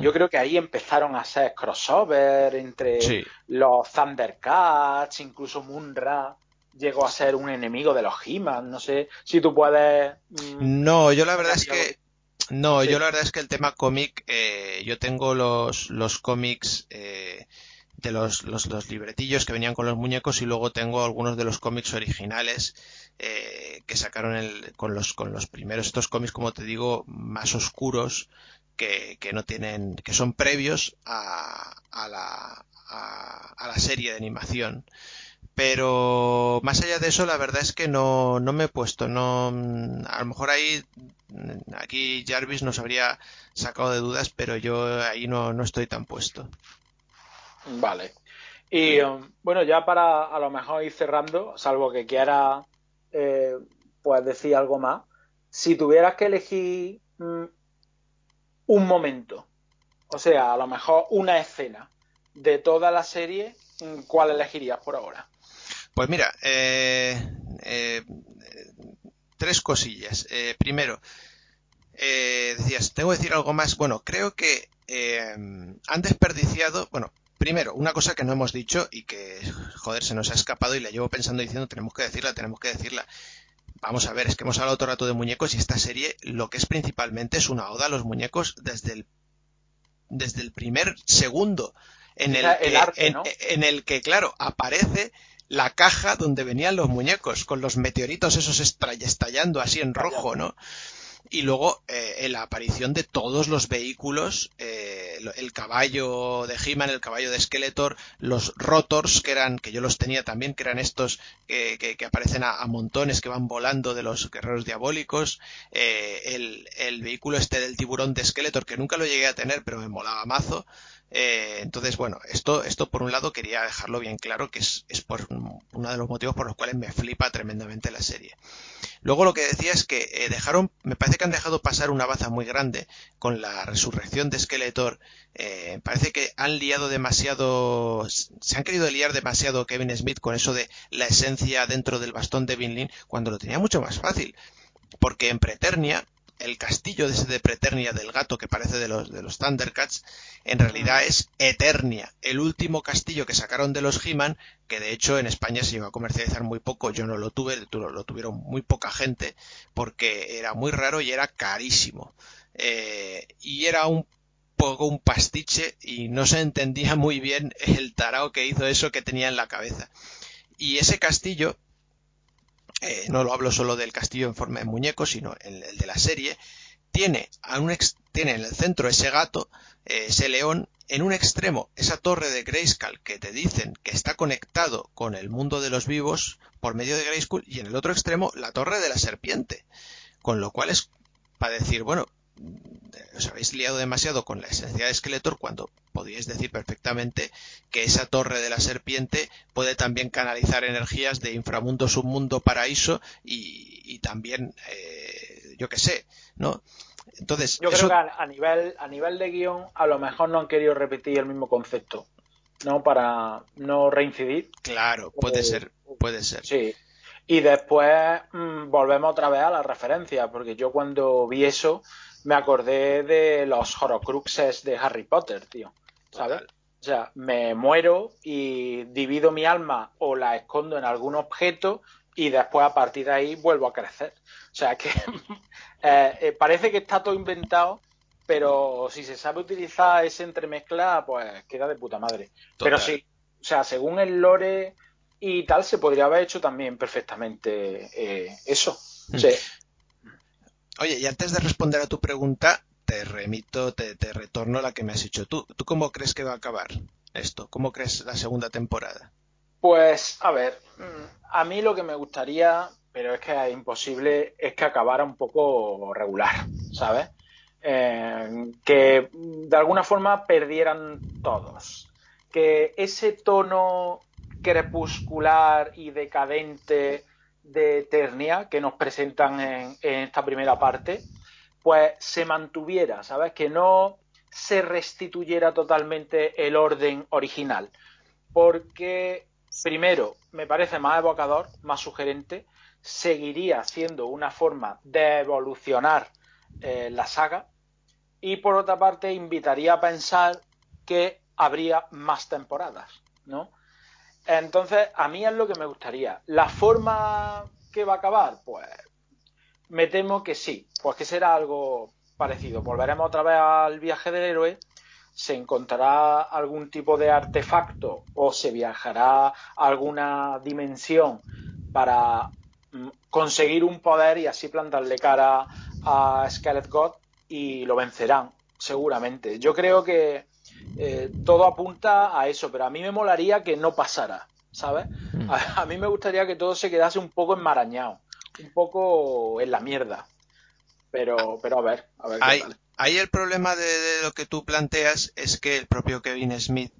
Yo creo que ahí empezaron a ser crossover entre los Thundercats, incluso Munra llegó a ser un enemigo de los He-Man. No sé si tú puedes. Mm, no, yo la verdad es que. No, yo la verdad es que el tema cómic, eh, yo tengo los, los cómics eh, de los, los, los, libretillos que venían con los muñecos y luego tengo algunos de los cómics originales eh, que sacaron el, con, los, con los primeros, estos cómics, como te digo, más oscuros que, que no tienen, que son previos a, a, la, a, a la serie de animación. Pero más allá de eso la verdad es que no, no me he puesto no a lo mejor ahí aquí Jarvis nos habría sacado de dudas pero yo ahí no, no estoy tan puesto vale y um, bueno ya para a lo mejor ir cerrando salvo que quiera eh, pues decir algo más si tuvieras que elegir mm, un momento o sea a lo mejor una escena de toda la serie mm, ¿cuál elegirías por ahora? Pues mira, eh, eh, tres cosillas. Eh, primero, decías, tengo que decir algo más. Bueno, creo que han desperdiciado, bueno, primero, una cosa que no hemos dicho y que, joder, se nos ha escapado y la llevo pensando diciendo, tenemos que decirla, tenemos que decirla. Vamos a ver, es que hemos hablado todo el rato de muñecos y esta serie lo que es principalmente es una oda a los muñecos desde el, desde el primer segundo en el, en el que, claro, aparece la caja donde venían los muñecos, con los meteoritos esos estallando así en rojo, ¿no? Y luego eh, la aparición de todos los vehículos, eh, el caballo de He-Man, el caballo de Skeletor, los rotors, que eran, que yo los tenía también, que eran estos que, que, aparecen a, montones, que van volando de los guerreros diabólicos, eh, el, el, vehículo este del tiburón de Skeletor, que nunca lo llegué a tener, pero me molaba mazo, eh, entonces, bueno, esto, esto por un lado quería dejarlo bien claro, que es, es por uno de los motivos por los cuales me flipa tremendamente la serie. Luego lo que decía es que eh, dejaron, me parece que han dejado pasar una baza muy grande con la resurrección de Skeletor. Eh, parece que han liado demasiado, se han querido liar demasiado Kevin Smith con eso de la esencia dentro del bastón de Vinlin cuando lo tenía mucho más fácil. Porque en Preternia el castillo de ese de Preternia del gato que parece de los, de los Thundercats, en realidad es Eternia, el último castillo que sacaron de los He-Man, que de hecho en España se iba a comercializar muy poco, yo no lo tuve, lo, tuvieron muy poca gente, porque era muy raro y era carísimo. Eh, y era un poco un pastiche y no se entendía muy bien el tarao que hizo eso que tenía en la cabeza. Y ese castillo eh, no lo hablo solo del castillo en forma de muñeco, sino el, el de la serie, tiene, tiene en el centro ese gato, eh, ese león, en un extremo esa torre de Grayskull que te dicen que está conectado con el mundo de los vivos por medio de Grayskull y en el otro extremo la torre de la serpiente. Con lo cual es para decir, bueno, os habéis liado demasiado con la esencia de Skeletor cuando podíais decir perfectamente que esa torre de la serpiente puede también canalizar energías de inframundo, submundo, paraíso y, también, eh, yo qué sé, ¿no? Entonces, yo creo que a, nivel a nivel de guion a lo mejor no han querido repetir el mismo concepto, ¿no? Para no reincidir. Claro, puede eh, ser, puede ser. Sí. Y después mm, volvemos otra vez a la referencia, porque yo cuando vi eso me acordé de los horocruxes de Harry Potter, tío. ¿Sabes? O sea, me muero y divido mi alma o la escondo en algún objeto y después a partir de ahí vuelvo a crecer. O sea que eh, eh, parece que está todo inventado, pero si se sabe utilizar ese entremezcla, pues queda de puta madre. Pero sí, o sea, según el lore y tal, se podría haber hecho también perfectamente eh, eso. Mm. Sí. Oye, y antes de responder a tu pregunta, te remito, te, retorno la que me has hecho tú. ¿Tú cómo crees que va a acabar esto? ¿Cómo crees la segunda temporada? Pues, a ver, mm, a mí lo que me gustaría, pero es que es imposible, es que acabara un poco regular, ¿sabes? Eh, que de alguna forma perdieran todos. Que ese tono crepuscular y decadente de Eternia que nos presentan en, esta primera parte, pues se mantuviera, ¿sabes? Que no se restituyera totalmente el orden original. Porque, primero, me parece más evocador, más sugerente, seguiría siendo una forma de evolucionar eh, la saga. Y por otra parte, invitaría a pensar que habría más temporadas, ¿no? Entonces, a mí es lo que me gustaría. ¿La forma que va a acabar? Pues me temo que sí, pues que será algo parecido. Volveremos otra vez al viaje del héroe, se encontrará algún tipo de artefacto o se viajará a alguna dimensión para mm, conseguir un poder y así plantarle cara a Skelet God y lo vencerán, seguramente. Yo creo que eh, todo apunta a eso, pero a mí me molaría que no pasara, ¿sabes? Mm. A, mí me gustaría que todo se quedase un poco enmarañado, un poco en la mierda. Pero, pero a ver, a ver. Ahí, el problema de, lo que tú planteas es que el propio Kevin Smith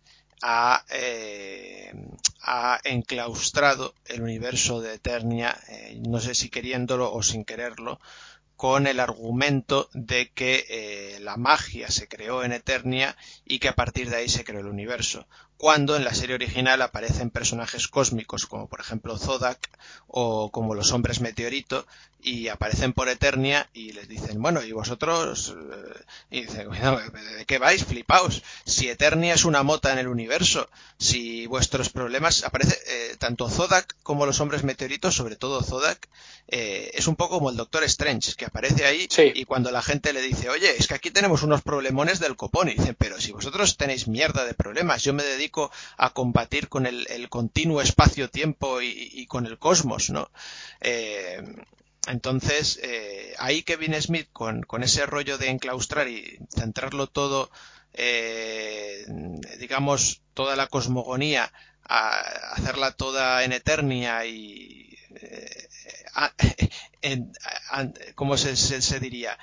ha, eh, ha enclaustrado el universo de Eternia, eh, no sé si queriéndolo o sin quererlo, con el argumento de que eh, la magia se creó en Eternia y que a partir de ahí se creó el universo cuando en la serie original aparecen personajes cósmicos como por ejemplo Zodak o como los hombres meteorito y aparecen por Eternia y les dicen, bueno, ¿y vosotros? Eh, y dicen, ¿de qué vais? Flipaos. Si Eternia es una mota en el universo, si vuestros problemas, aparece eh, tanto Zodak como los hombres meteoritos, sobre todo Zodak, eh, es un poco como el Doctor Strange, que aparece ahí y cuando la gente le dice, oye, es que aquí tenemos unos problemones del copón, y dicen, pero si vosotros tenéis mierda de problemas, yo me dedico a combatir con el, continuo espacio-tiempo y, con el cosmos, ¿no? Eh, entonces, eh, ahí Kevin Smith, con, ese rollo de enclaustrar y centrarlo todo, eh, digamos, toda la cosmogonía, a hacerla toda en Eternia y ¿cómo se, se diría?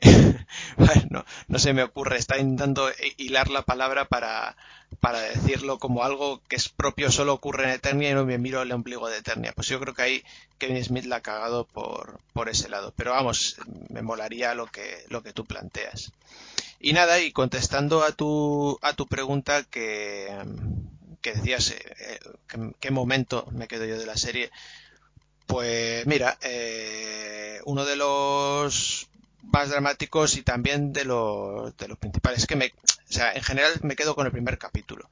bueno, no se me ocurre, está intentando hilar la palabra para, para decirlo como algo que es propio, solo ocurre en Eternia y no me miro el ombligo de Eternia. Pues yo creo que ahí Kevin Smith la ha cagado por, por ese lado. Pero vamos, me molaría lo que, lo que tú planteas. Y nada, y contestando a tu, a tu pregunta que, que decías, eh, ¿qué momento me quedo yo de la serie? Pues mira, eh, uno de los más dramáticos y también de los, de los principales. que me, o sea, en general me quedo con el primer capítulo.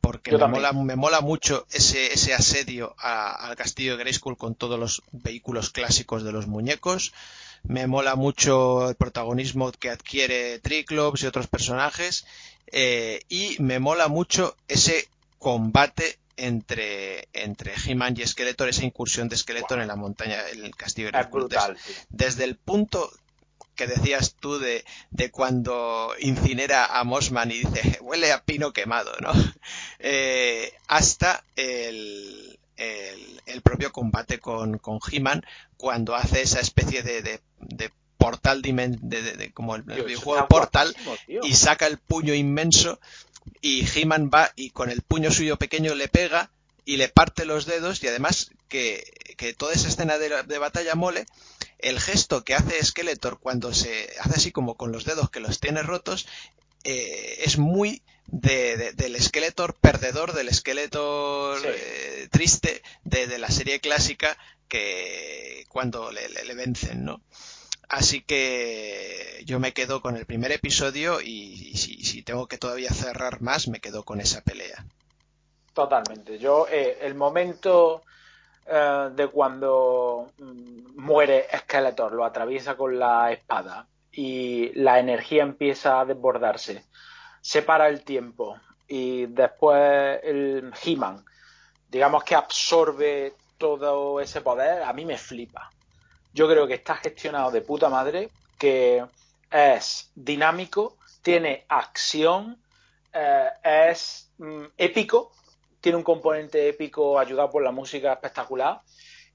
Porque me mola, me mola, mucho ese, ese asedio al castillo de Grayskull con todos los vehículos clásicos de los muñecos. Me mola mucho el protagonismo que adquiere Triclops y otros personajes. Eh, y me mola mucho ese combate entre, entre He-Man y Skeletor, esa incursión de Skeletor en la montaña, en el castillo de Grayskull. desde, el punto que decías tú de, de, cuando incinera a Mossman y dice huele a pino quemado, ¿no? Eh, hasta el, el, propio combate con, con He-Man cuando hace esa especie de, de, portal de, como el, videojuego Portal y saca el puño inmenso y He-Man va y con el puño suyo pequeño le pega y le parte los dedos y además que, toda esa escena de, batalla mole, el gesto que hace Skeletor cuando se hace así como con los dedos que los tiene rotos, eh, es muy del Skeletor perdedor, del Skeletor eh, triste de, la serie clásica que cuando le, le, vencen, ¿no? Así que yo me quedo con el primer episodio y, si, si, tengo que todavía cerrar más, me quedo con esa pelea. Totalmente. Yo, eh, el momento eh, de cuando mm, muere Skeletor, lo atraviesa con la espada y la energía empieza a desbordarse, se para el tiempo y después el He-Man, digamos que absorbe todo ese poder, a mí me flipa. Yo creo que está gestionado de puta madre, que es dinámico, tiene acción, eh, es mm, épico tiene un componente épico ayudado por la música espectacular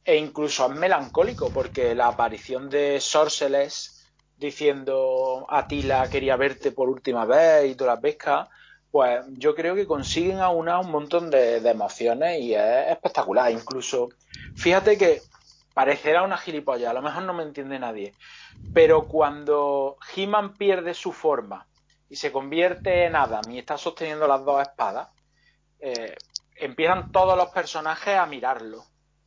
e incluso es melancólico porque la aparición de Sorceles diciendo Atila quería verte por última vez y todas las pescas pues yo creo que consiguen aunar un montón de, emociones y es espectacular. Incluso fíjate que parecerá una gilipollas a lo mejor no me entiende nadie pero cuando He-Man pierde su forma y se convierte en Adam y está sosteniendo las dos espadas eh, empiezan todos los personajes a mirarlo,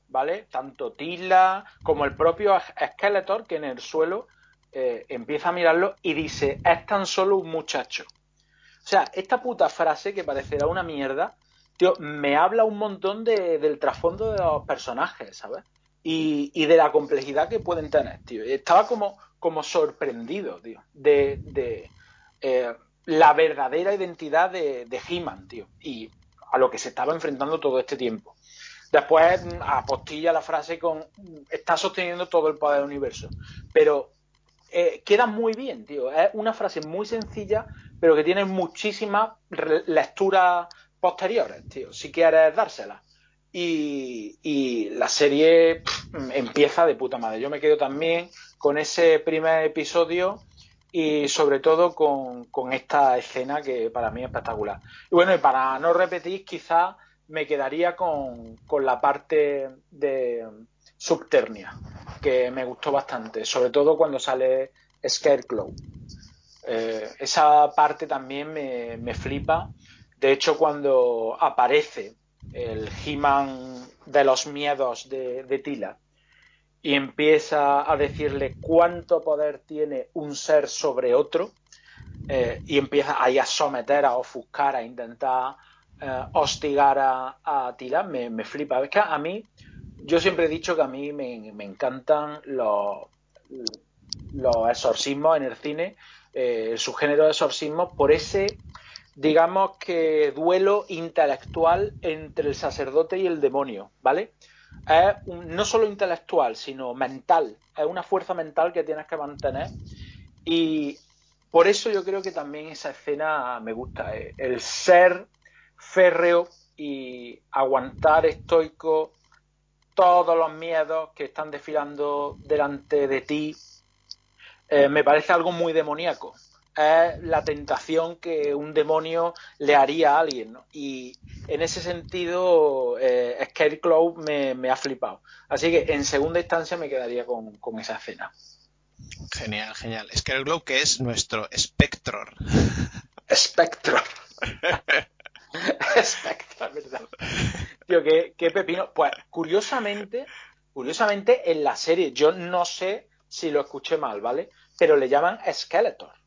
¿vale? Tanto Tila como el propio Skeletor, que en el suelo eh, empieza a mirarlo y dice, es tan solo un muchacho. O sea, esta puta frase que parecerá una mierda, tío, me habla un montón del trasfondo de los personajes, ¿sabes? Y, de la complejidad que pueden tener, tío. Estaba como, como sorprendido, tío, de, eh, la verdadera identidad de, de He-Man, tío. Y a lo que se estaba enfrentando todo este tiempo. Después mm, apostilla la frase con mm, está sosteniendo todo el poder del universo. Pero eh, queda muy bien, tío. Es una frase muy sencilla, pero que tiene muchísimas lecturas posteriores, tío, si quieres dársela. Y, la serie empieza de puta madre. Yo me quedo también con ese primer episodio y sobre todo con, esta escena que para mí es espectacular. Y bueno, y para no repetir, quizás me quedaría con, la parte de Subternia, que me gustó bastante, sobre todo cuando sale Scarecrow. Eh, esa parte también me, flipa. De hecho, cuando aparece el He-Man de los miedos de, de Tila, y empieza a decirle cuánto poder tiene un ser sobre otro eh, y empieza ahí a someter, a ofuscar, a intentar eh, hostigar a, a me, flipa. Es que a mí, yo siempre he dicho que a mí me, encantan los, los exorcismos en el cine, eh, su género de exorcismos, por ese, digamos que, duelo intelectual entre el sacerdote y el demonio, ¿vale? Es no solo intelectual, sino mental. Es una fuerza mental que tienes que mantener. Y por eso yo creo que también esa escena me gusta. Eh, el ser férreo y aguantar estoico todos los miedos que están desfilando delante de ti, eh, me parece algo muy demoníaco es la tentación que un demonio le haría a alguien. Y en ese sentido, eh, Scarecrow me, ha flipado. Así que en segunda instancia me quedaría con, esa escena. Genial, genial. Scarecrow que es nuestro Spectror. Spectror. Spectror, ¿verdad? Tío, qué, qué pepino. Pues curiosamente, curiosamente en la serie, yo no sé si lo escuché mal, ¿vale? Pero le llaman Skeletor.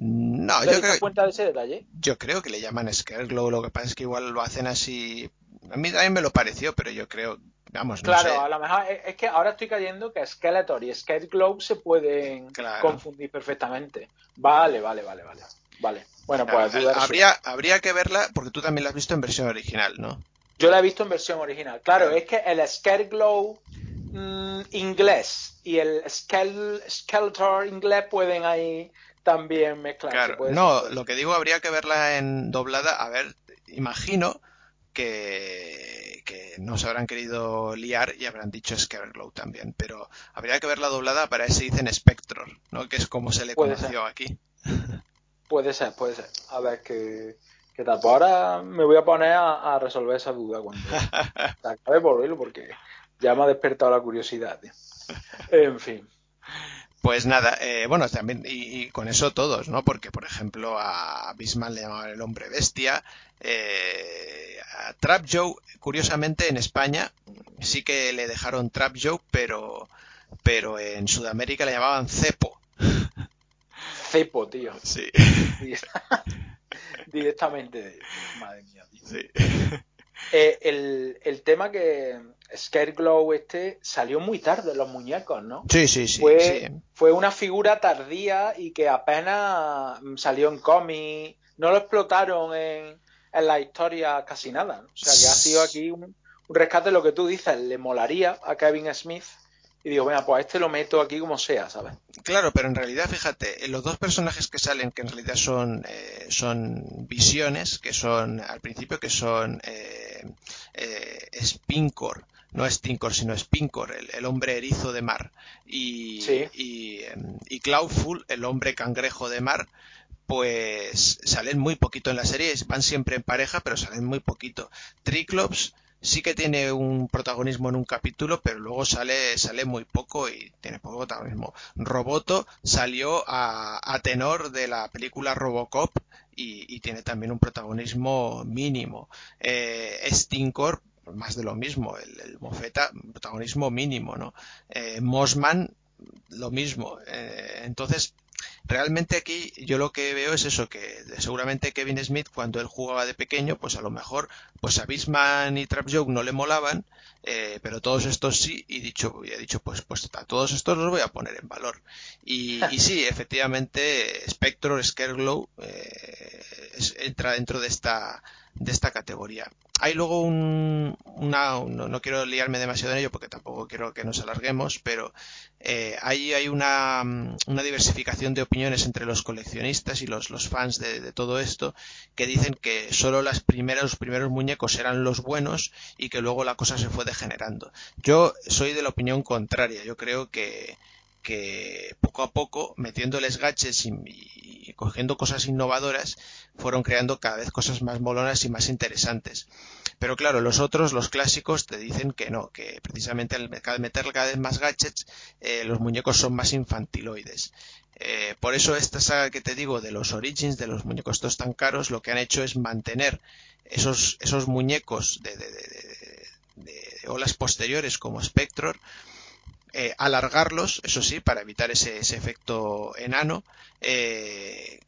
No, yo creo, cuenta de ese detalle? yo creo que le llaman Scareglow, lo que pasa es que igual lo hacen así. A mí también me lo pareció, pero yo creo, vamos, no Claro, a lo mejor es que ahora estoy cayendo que Skeletor y Scareglow se pueden confundir perfectamente. Vale, vale, vale, vale. Vale. Bueno, pues habría, habría que verla porque tú también la has visto en versión original, ¿no? Yo la he visto en versión original. Claro, es que el Scareglow mm, inglés y el Skeletor inglés pueden ahí también mezclarse. Claro, no, lo que digo habría que verla en doblada. A ver, imagino que, que no se habrán querido liar y habrán dicho Scareglow también. Pero habría que verla doblada para ese dicen Spectror, ¿no? Que es como se le Puede conoció aquí. Puede ser, puede ser. A ver qué, qué tal. Pues ahora me voy a poner a, a resolver esa duda cuando se acabe por porque ya me ha despertado la curiosidad. tío. En fin. Pues nada, eh, bueno, también, y, y con eso todos, ¿no? Porque, por ejemplo, a Bisman le llamaban el hombre bestia. eh, a Trap Joe, curiosamente, en España sí que le dejaron Trap Joe, pero, pero en Sudamérica le llamaban Cepo. Cepo, tío. Sí, Directamente. Madre mía, tío. sí. Eh, el, el tema que Scareglow este salió muy tarde en los muñecos, ¿no? Sí, sí, sí, fue, sí. fue una figura tardía y que apenas mm, salió en cómic, no lo explotaron en, en la historia casi nada. ¿no? O sea que ha sido aquí un, un rescate, lo que tú dices, le molaría a Kevin Smith y digo, venga, pues a este lo meto aquí como sea, ¿sabes? Claro, pero en realidad, fíjate, los dos personajes que salen, que en realidad son, eh, son visiones, que son al principio, que son eh, eh, Spincor, no Stinkor, sino Spincor, el, el hombre erizo de mar, y, Sí. y, em, y Clawful, el hombre cangrejo de mar, pues salen muy poquito en la serie, van siempre en pareja, pero salen muy poquito. Triclops sí que tiene un protagonismo en un capítulo, pero luego sale, sale muy poco y tiene poco protagonismo. Roboto salió a, a tenor de la película Robocop y, tiene también un protagonismo mínimo. Eh, Stinkor, más de lo mismo, el, el mofeta, protagonismo mínimo, ¿no? Eh, lo mismo. Eh, entonces, realmente aquí yo lo que veo es eso, que seguramente Kevin Smith cuando él jugaba de pequeño, pues a lo mejor pues a Bisman y Trap Joke no le molaban, eh, pero todos estos sí, y dicho, y he dicho, pues, pues a todos estos los voy a poner en valor. Y, y sí, efectivamente, Spectre, Scareglow, eh, es- entra dentro de esta, de esta categoría. Hay luego un, una, no, no quiero liarme demasiado en ello porque tampoco quiero que nos alarguemos, pero eh, ahí hay una, mm, una diversificación de opiniones entre los coleccionistas y los, los fans de, de todo esto que dicen que solo las primeras, los primeros muñecos eran los buenos y que luego la cosa se fue degenerando. Yo soy de la opinión contraria. Yo creo que, que poco a poco, metiéndoles gadgets y, y cogiendo cosas innovadoras, fueron creando cada vez cosas más molonas y más interesantes. Pero claro, los otros, los clásicos, te dicen que no, que precisamente al meterle cada vez más gadgets, eh, los muñecos son más infantiloides. Eh, por eso esta saga que te digo de los Origins, de los muñecos estos tan caros, lo que han hecho es mantener esos, esos muñecos de, de, de, de, olas posteriores como Spectror, eh, alargarlos, eso sí, para evitar ese, ese efecto enano, eh,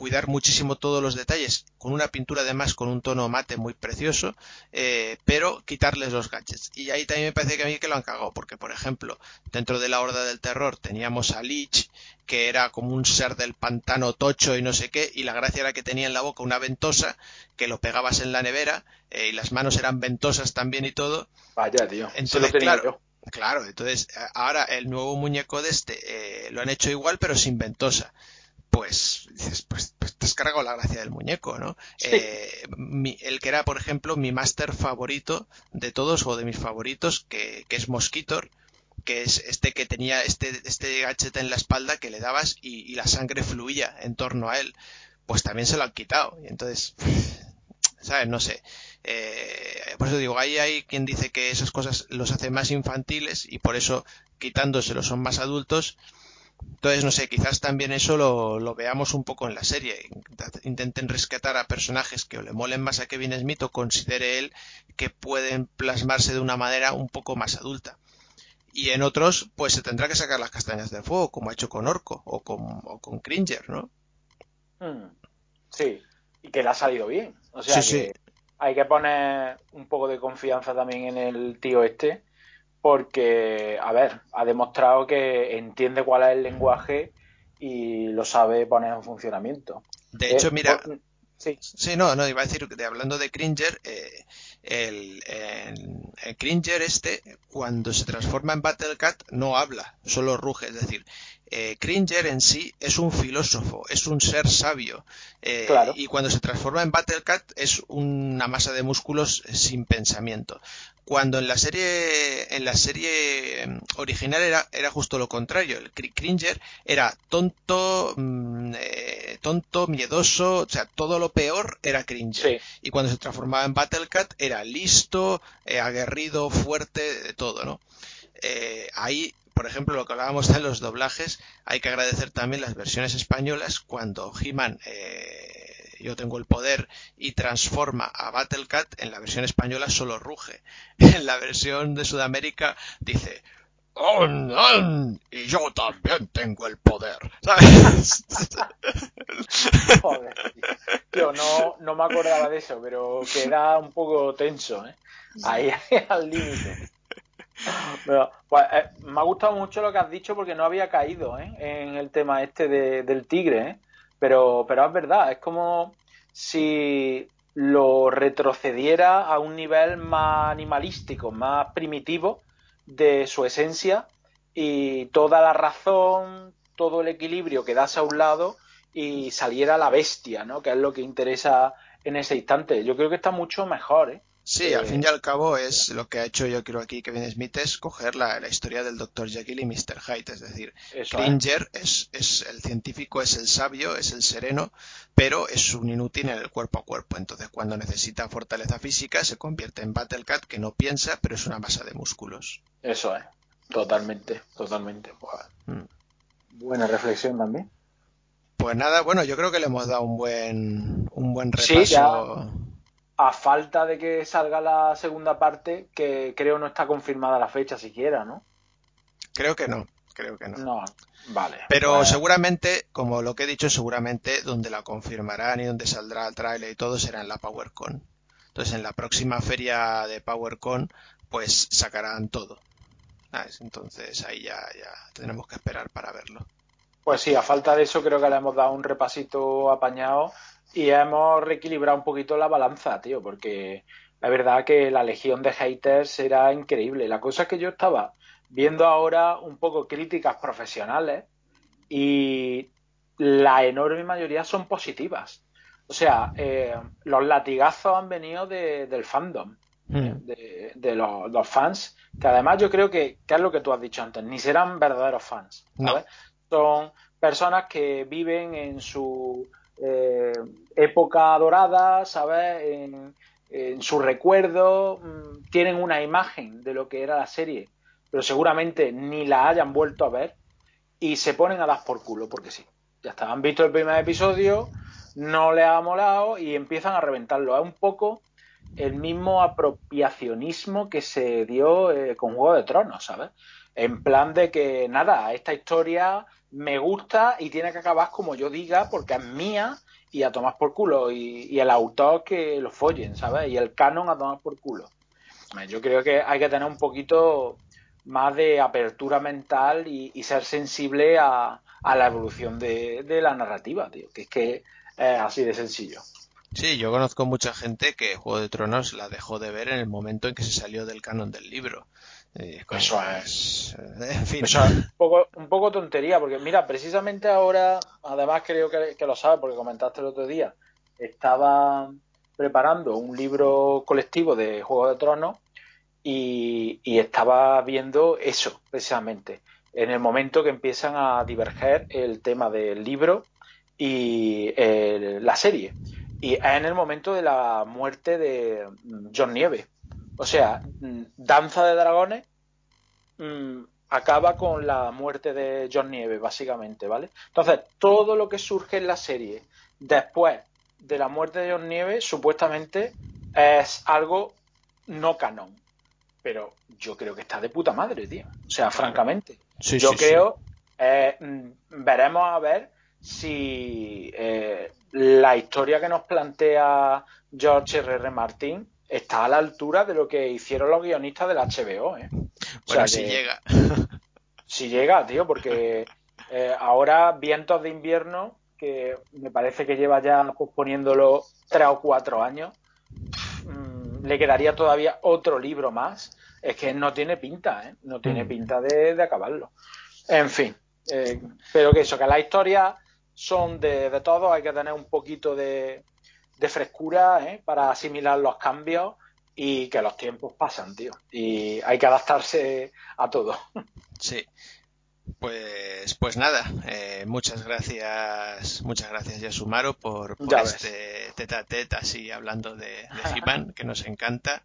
cuidar muchísimo todos los detalles, con una pintura además con un tono mate muy precioso, eh, pero quitarles los gadgets. Y ahí también me parece que a mí que lo han cagado, porque por ejemplo, dentro de la Horda del Terror teníamos a Lich, que era como un ser del pantano tocho y no sé qué, y la gracia era que tenía en la boca una ventosa, que lo pegabas en la nevera, eh, y las manos eran ventosas también y todo. Vaya, tío. Entonces, lo tenía claro, yo. Claro, entonces ahora el nuevo muñeco de este eh, lo han hecho igual pero sin ventosa. Pues dices, pues, pues te has cargado la gracia del muñeco, ¿no? Sí. Eh, mi- el que era, por ejemplo, mi máster favorito de todos o de mis favoritos, que, que es Mosquitor, que es este que tenía este, este gadget en la espalda que le dabas y, y la sangre fluía en torno a él. Pues también se lo han quitado. Y entonces, ¿sabes? No sé. Eh, por eso digo, ahí hay quien dice que esas cosas los hace más infantiles y por eso quitándoselo son más adultos. Entonces, no sé, quizás también eso lo, lo veamos un poco en la serie. Intenten rescatar a personajes que le molen más a Kevin Smith o considere él que pueden plasmarse de una manera un poco más adulta. Y en otros, pues se tendrá que sacar las castañas del fuego, como ha hecho con Orco o con, o con Cringer, ¿no? Mm, Sí, y que le ha salido bien. O sea Sí, sí. que hay que poner un poco de confianza también en el tío este, porque, a ver, ha demostrado que entiende cuál es el lenguaje y lo sabe poner en funcionamiento. De hecho, Eh, mira, por- Sí, Sí, no, no, iba a decir que hablando de Cringer, eh, el, el- el Cringer este, cuando se transforma en Battlecat, no habla, solo ruge. Es decir, eh, Cringer en sí es un filósofo, es un ser sabio. Eh, y cuando se transforma en Battlecat es una masa de músculos sin pensamiento. Cuando en la serie, en la serie em, original era, era justo lo contrario. El Cringer era tonto, mm, eh, tonto, miedoso, o sea, todo lo peor era Cringer. Y cuando se transformaba en Battlecat era listo, aguerrido, fuerte, de todo, ¿no? ahí por ejemplo, lo que hablábamos de los doblajes, hay que agradecer también las versiones españolas cuando He-Man, eh, yo tengo el poder y transforma a Battlecat, en la versión española solo ruge. En la versión de Sudamérica dice, y yo también tengo el poder. Joder, tío. no, no me acordaba de eso, pero queda un poco tenso, ¿eh? Ahí al límite. Pues, eh, me ha gustado mucho lo que has dicho porque no había caído ¿eh? en el tema este del tigre, ¿eh? pero, pero es verdad, es como si lo retrocediera a un nivel más animalístico, más primitivo de su esencia y toda la razón, todo el equilibrio quedase a un lado y saliera la bestia, ¿no? que es lo que interesa en ese instante. Yo creo que está mucho mejor, ¿eh? Sí, al fin y al cabo es lo que ha hecho yo creo aquí Kevin Smith es coger la, historia del Dr. Jekyll y Mr. Hyde, es decir, Cringer es. Es, el científico, es el sabio, es el sereno, pero es un inútil en el cuerpo a cuerpo. Entonces, cuando necesita fortaleza física, se convierte en Battlecat, que no piensa, pero es una masa de músculos. Eso es, totalmente, totalmente. Mm. Buena reflexión también. Pues nada, bueno, yo creo que le hemos dado un buen, un buen repaso. Sí, ya a falta de que salga la segunda parte, que creo no está confirmada la fecha siquiera, ¿no? Creo que no, creo que no. No, vale. Pero pues- seguramente, como lo que he dicho, seguramente donde la confirmarán y donde saldrá el trailer y todo será en la PowerCon. Entonces, en la próxima feria de PowerCon, pues sacarán todo. Entonces, ahí ya, ya tenemos que esperar para verlo. Pues sí, a falta de eso, creo que le hemos dado un repasito apañado y hemos reequilibrado un poquito la balanza, tío, porque la verdad que la legión de haters era increíble. La cosa es que yo estaba viendo ahora un poco críticas profesionales y la enorme mayoría son positivas. O sea, eh, los latigazos han venido del fandom, hmm. de, los, fans, que además yo creo que, que, es lo que tú has dicho antes, ni serán verdaderos fans. Son personas que viven en su eh, época dorada, ¿sabes? En, su recuerdo, mm, tienen una imagen de lo que era la serie, pero seguramente ni la hayan vuelto a ver y se ponen a dar por culo, porque sí. Ya está, han visto el primer episodio, no les ha molado y empiezan a reventarlo. Es un poco el mismo apropiacionismo que se dio eh, con Juego de Tronos, ¿sabes? En plan de que, nada, esta historia me gusta y tiene que acabar como yo diga porque es mía y a tomar por culo y, el autor que lo follen, ¿sabes? Y el canon a tomar por culo. Yo creo que hay que tener un poquito más de apertura mental y, ser sensible a, la evolución de, la narrativa, tío, que es que es así de sencillo. Sí, yo conozco mucha gente que Juego de Tronos la dejó de ver en el momento en que se salió del canon del libro. Eso es. Eh, en fin. un, poco, un poco tontería, porque mira, precisamente ahora, además creo que, lo sabes, porque comentaste el otro día, estaba preparando un libro colectivo de Juego de Tronos y, estaba viendo eso, precisamente. En el momento que empiezan a diverger el tema del libro y la serie. Y es en el momento de la muerte de John Nieve o sea, mm, Danza de Dragones mm, acaba con la muerte de John Nieve, básicamente, ¿vale? Entonces, todo lo que surge en la serie después de la muerte de John Nieve, supuestamente es algo no canon. Pero yo creo que está de puta madre, tío. O sea, francamente. yo creo, eh, mm, veremos a ver si eh, la historia que nos plantea George R. R. Martin está a la altura de lo que hicieron los guionistas del HBO, ¿eh? Bueno, si llega. si llega, tío, porque eh, ahora Vientos de Invierno, que me parece que lleva ya posponiéndolo tres o cuatro años, mm, le quedaría todavía otro libro más. Es que no tiene pinta, ¿eh? No tiene mm. pinta de, acabarlo. En fin, Eh, pero que eso, que las historias son de, de todos, hay que tener un poquito de, de frescura ¿eh? para asimilar los cambios y que los tiempos pasan, tío. Y hay que adaptarse a todo. Sí. Pues, pues nada, eh, muchas gracias, muchas gracias Yasumaro por, por este teta teta así hablando de, de He-Man, que nos encanta.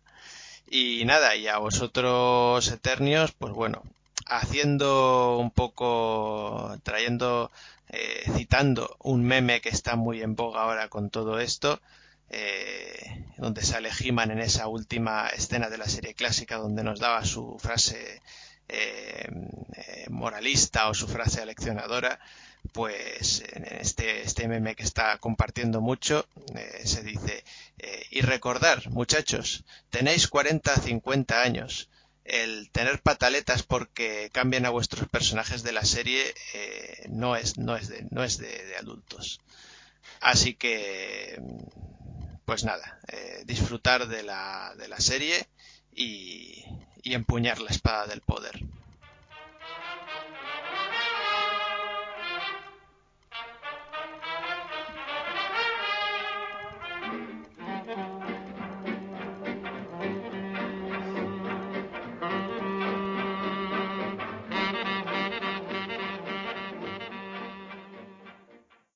Y nada, y a vosotros Eternios, pues bueno, haciendo un poco, trayendo, eh, citando un meme que está muy en boga ahora con todo esto, eh, donde sale He-Man en esa última escena de la serie clásica donde nos daba su frase eh, eh, moralista o su frase aleccionadora, pues en este, este meme que está compartiendo mucho se dice y recordar muchachos tenéis 40 50 años el tener pataletas porque cambian a vuestros personajes de la serie eh, no es no es de, no es de, adultos. Así que pues nada eh, disfrutar de la, de la serie y, y empuñar la espada del poder.